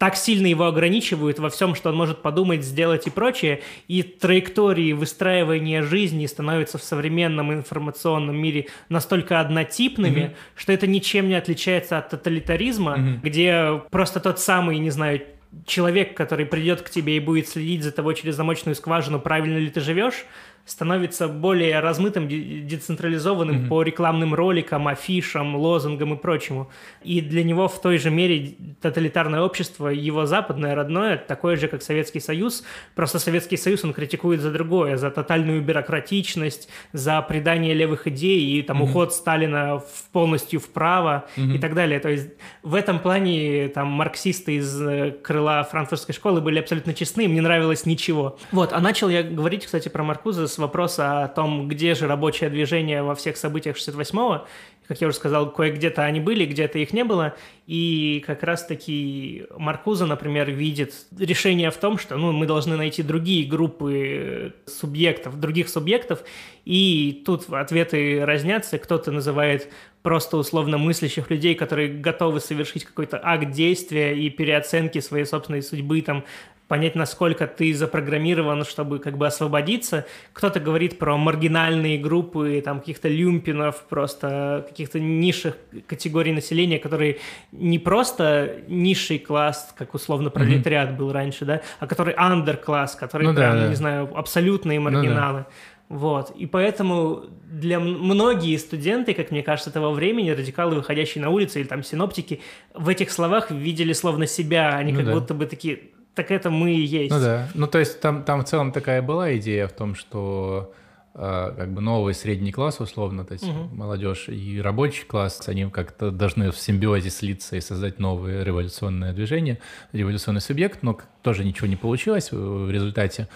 так сильно его ограничивают во всем, что он может подумать, сделать и прочее, и траектории выстраивания жизни становятся в современном информационном мире настолько однотипными, mm-hmm. что это ничем не отличается от тоталитаризма, mm-hmm. где просто тот самый, не знаю, человек, который придет к тебе и будет следить за тобой через замочную скважину, правильно ли ты живешь, становится более размытым, децентрализованным mm-hmm. по рекламным роликам, афишам, лозунгам и прочему. И для него в той же мере тоталитарное общество, его западное, родное, такое же, как Советский Союз. Просто Советский Союз он критикует за другое, за тотальную бюрократичность, за предание левых идей и там mm-hmm. уход Сталина в, полностью вправо mm-hmm. и так далее. То есть в этом плане там марксисты из э, крыла франкфуртской школы были абсолютно честны, им не нравилось ничего. Вот, а начал я говорить, кстати, про Маркуза с вопроса о том, где же рабочее движение во всех событиях 68-го. Как я уже сказал, кое-где-то они были, где-то их не было. И как раз-таки Маркуза, например, видит решение в том, что ну, мы должны найти другие группы субъектов, других субъектов. И тут ответы разнятся. Кто-то называет просто условно мыслящих людей, которые готовы совершить какой-то акт действия и переоценки своей собственной судьбы, там, понять, насколько ты запрограммирован, чтобы как бы освободиться. Кто-то говорит про маргинальные группы, там, каких-то люмпинов, просто каких-то низших категорий населения, которые не просто низший класс, как условно пролетариат mm-hmm. был раньше, да, а который андер-класс, который ну, прям, да, да. не знаю, абсолютные маргиналы. Ну, да. Вот. И поэтому для многие студенты, как мне кажется, того времени, радикалы, выходящие на улицы или там синоптики, в этих словах видели словно себя, они ну, как да. будто бы такие так это мы и есть. Ну да. Ну то есть там, там в целом такая была идея в том, что э, как бы новый средний класс, условно, то есть угу. молодежь и рабочий класс, они как-то должны в симбиозе слиться и создать новое революционное движение, революционный субъект, но тоже ничего не получилось в результате.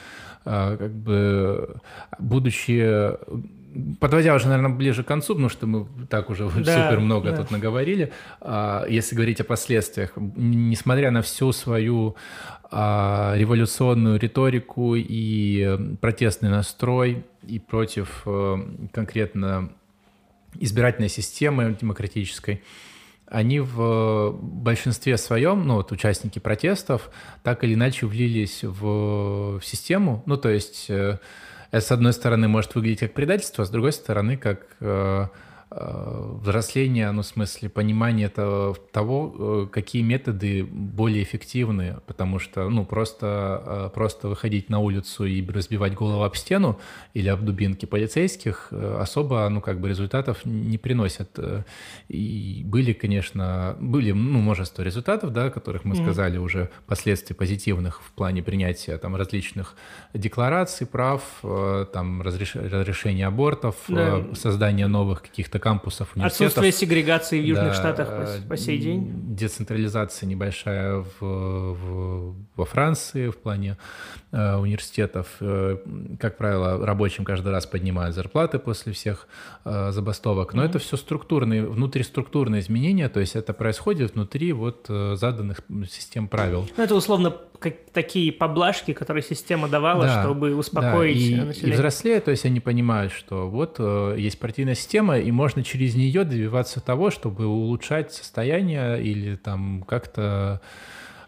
Э, как бы будущее подводя уже, наверное, ближе к концу, потому что мы так уже да, супер много да. тут наговорили, а, если говорить о последствиях, несмотря на всю свою революционную риторику и протестный настрой и против э, конкретно избирательной системы демократической, они в большинстве своем, ну вот участники протестов, так или иначе влились в, в систему, ну то есть э, это, с одной стороны, может выглядеть как предательство, а с другой стороны, как э, Э, взросление, ну, в смысле, понимание того, того, э, какие методы более эффективны, потому что, ну, просто, э, просто выходить на улицу и разбивать голову об стену или об дубинки полицейских особо, ну, как бы результатов не приносят. И были, конечно, были, ну, множество результатов, да, которых мы mm-hmm. сказали уже, последствий позитивных в плане принятия там различных деклараций, прав, там, разреш... разрешения абортов, да. создания новых каких-то кампусов университетов. Отсутствие сегрегации в Южных да, Штатах по, по сей день. Децентрализация небольшая в, в, во Франции в плане э, университетов. Э, как правило, рабочим каждый раз поднимают зарплаты после всех э, забастовок. Но mm-hmm. это все структурные, внутриструктурные изменения, то есть это происходит внутри вот э, заданных систем правил. Ну, это условно как, такие поблажки, которые система давала, да, чтобы успокоить да, и, население. И взрослее, то есть они понимают, что вот э, есть партийная система, и можно через нее добиваться того, чтобы улучшать состояние или там как-то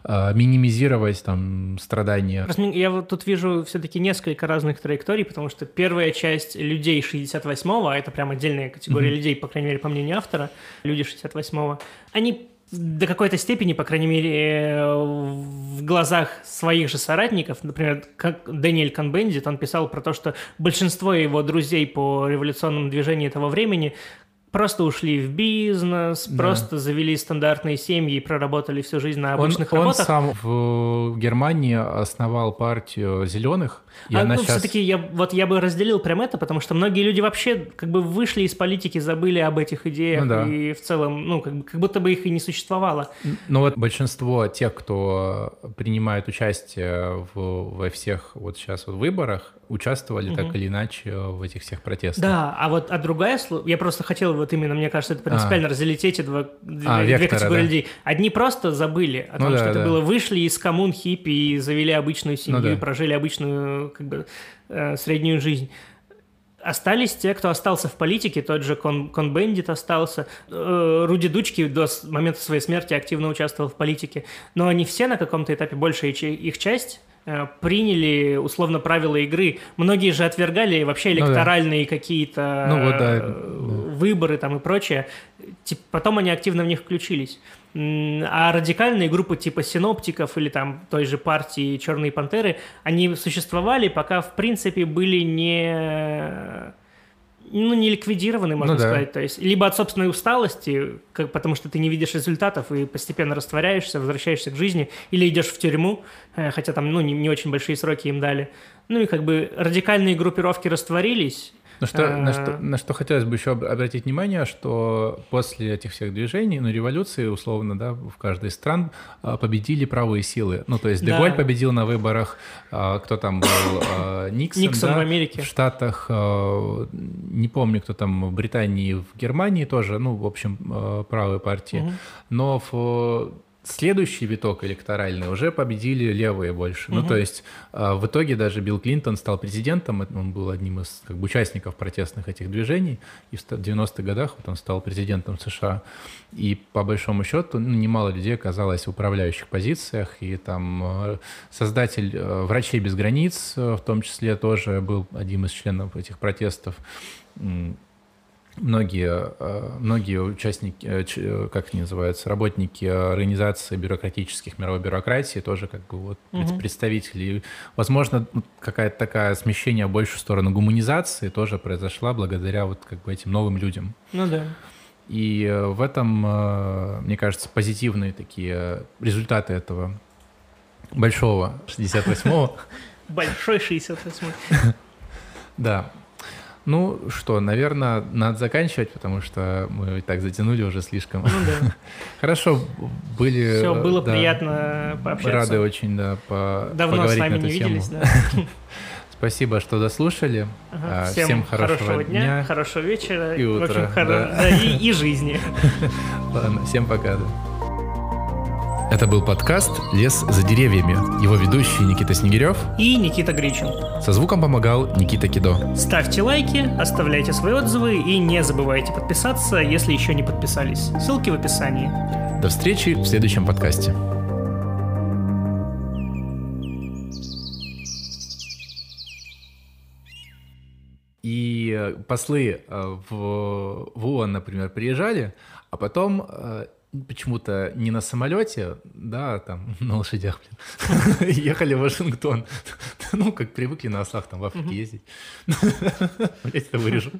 э, минимизировать там страдания. Я вот тут вижу все-таки несколько разных траекторий, потому что первая часть людей 68-го, а это прям отдельная категория mm-hmm. людей, по крайней мере, по мнению автора, люди 68-го, они до какой-то степени, по крайней мере, в глазах своих же соратников, например, как Дэниэль Конбендит, он писал про то, что большинство его друзей по революционному движению того времени просто ушли в бизнес, да. просто завели стандартные семьи и проработали всю жизнь на обычных он, работах. Он сам в Германии основал партию зеленых. И а, ну, сейчас... все-таки я, вот я бы разделил прям это, потому что многие люди вообще как бы вышли из политики, забыли об этих идеях, ну, да. и в целом, ну, как, бы, как будто бы их и не существовало. Но вот большинство тех, кто принимает участие в, во всех вот сейчас вот выборах, участвовали угу. так или иначе в этих всех протестах. Да, а вот а другая, я просто хотел вот именно, мне кажется, это принципиально а. разделить эти два, а, две вектора, категории да. людей. Одни просто забыли о том, ну, да, что это да. было, вышли из коммун хиппи и завели обычную семью, ну, да. и прожили обычную как бы э, среднюю жизнь. Остались те, кто остался в политике, тот же Кон, Кон Бендит остался. Э, Руди Дучки до момента своей смерти активно участвовал в политике. Но они все на каком-то этапе, большая их часть, приняли условно правила игры. Многие же отвергали вообще электоральные ну, да. какие-то ну, вот, да. выборы там и прочее. Потом они активно в них включились. А радикальные группы типа синоптиков или там той же партии Черные пантеры, они существовали, пока в принципе были не ну, не ликвидированы, можно ну, да. сказать. То есть, либо от собственной усталости, как, потому что ты не видишь результатов и постепенно растворяешься, возвращаешься к жизни, или идешь в тюрьму, э, хотя там, ну, не, не очень большие сроки им дали. Ну и как бы радикальные группировки растворились, на что, на, что, на что хотелось бы еще обратить внимание, что после этих всех движений, ну, революции, условно, да, в каждой из стран а, победили правые силы. Ну, то есть Деголь да. победил на выборах, а, кто там был, а, Никсон, Никсон да, в Америке. В Штатах, не помню, кто там в Британии, в Германии тоже, ну, в общем, правые партии. Угу. Но в следующий виток электоральный уже победили левые больше. Угу. Ну, то есть э, в итоге даже Билл Клинтон стал президентом, он был одним из как бы, участников протестных этих движений, и в 90-х годах вот он стал президентом США. И по большому счету ну, немало людей оказалось в управляющих позициях, и там э, создатель э, «Врачей без границ» в том числе тоже был одним из членов этих протестов многие, э, многие участники, э, э, как они называются, работники организации бюрократических мировой бюрократии, тоже как бы вот угу. представители. Возможно, какая-то такая смещение больше в сторону гуманизации тоже произошла благодаря вот как бы этим новым людям. Ну да. И в этом, мне кажется, позитивные такие результаты этого большого 68-го. Большой 68-й. Да. Ну что, наверное, надо заканчивать, потому что мы так затянули уже слишком. Ну да. Хорошо, были... Все, было да, приятно пообщаться. Рады очень, да, по, Давно поговорить с вами на эту не тему. виделись, да. Спасибо, что дослушали. Ага, всем, всем хорошего, хорошего дня, дня, хорошего вечера и утра, в общем, хоро... да. и, и жизни. Ладно, всем пока. Да. Это был подкаст «Лес за деревьями». Его ведущие Никита Снегирев и Никита Гричин. Со звуком помогал Никита Кидо. Ставьте лайки, оставляйте свои отзывы и не забывайте подписаться, если еще не подписались. Ссылки в описании. До встречи в следующем подкасте. И послы э, в, в ООН, например, приезжали, а потом э, почему-то не на самолете, да, а там на лошадях, блин, ехали в Вашингтон. Ну, как привыкли на ослах там в Африке ездить. Блять, это вырежу.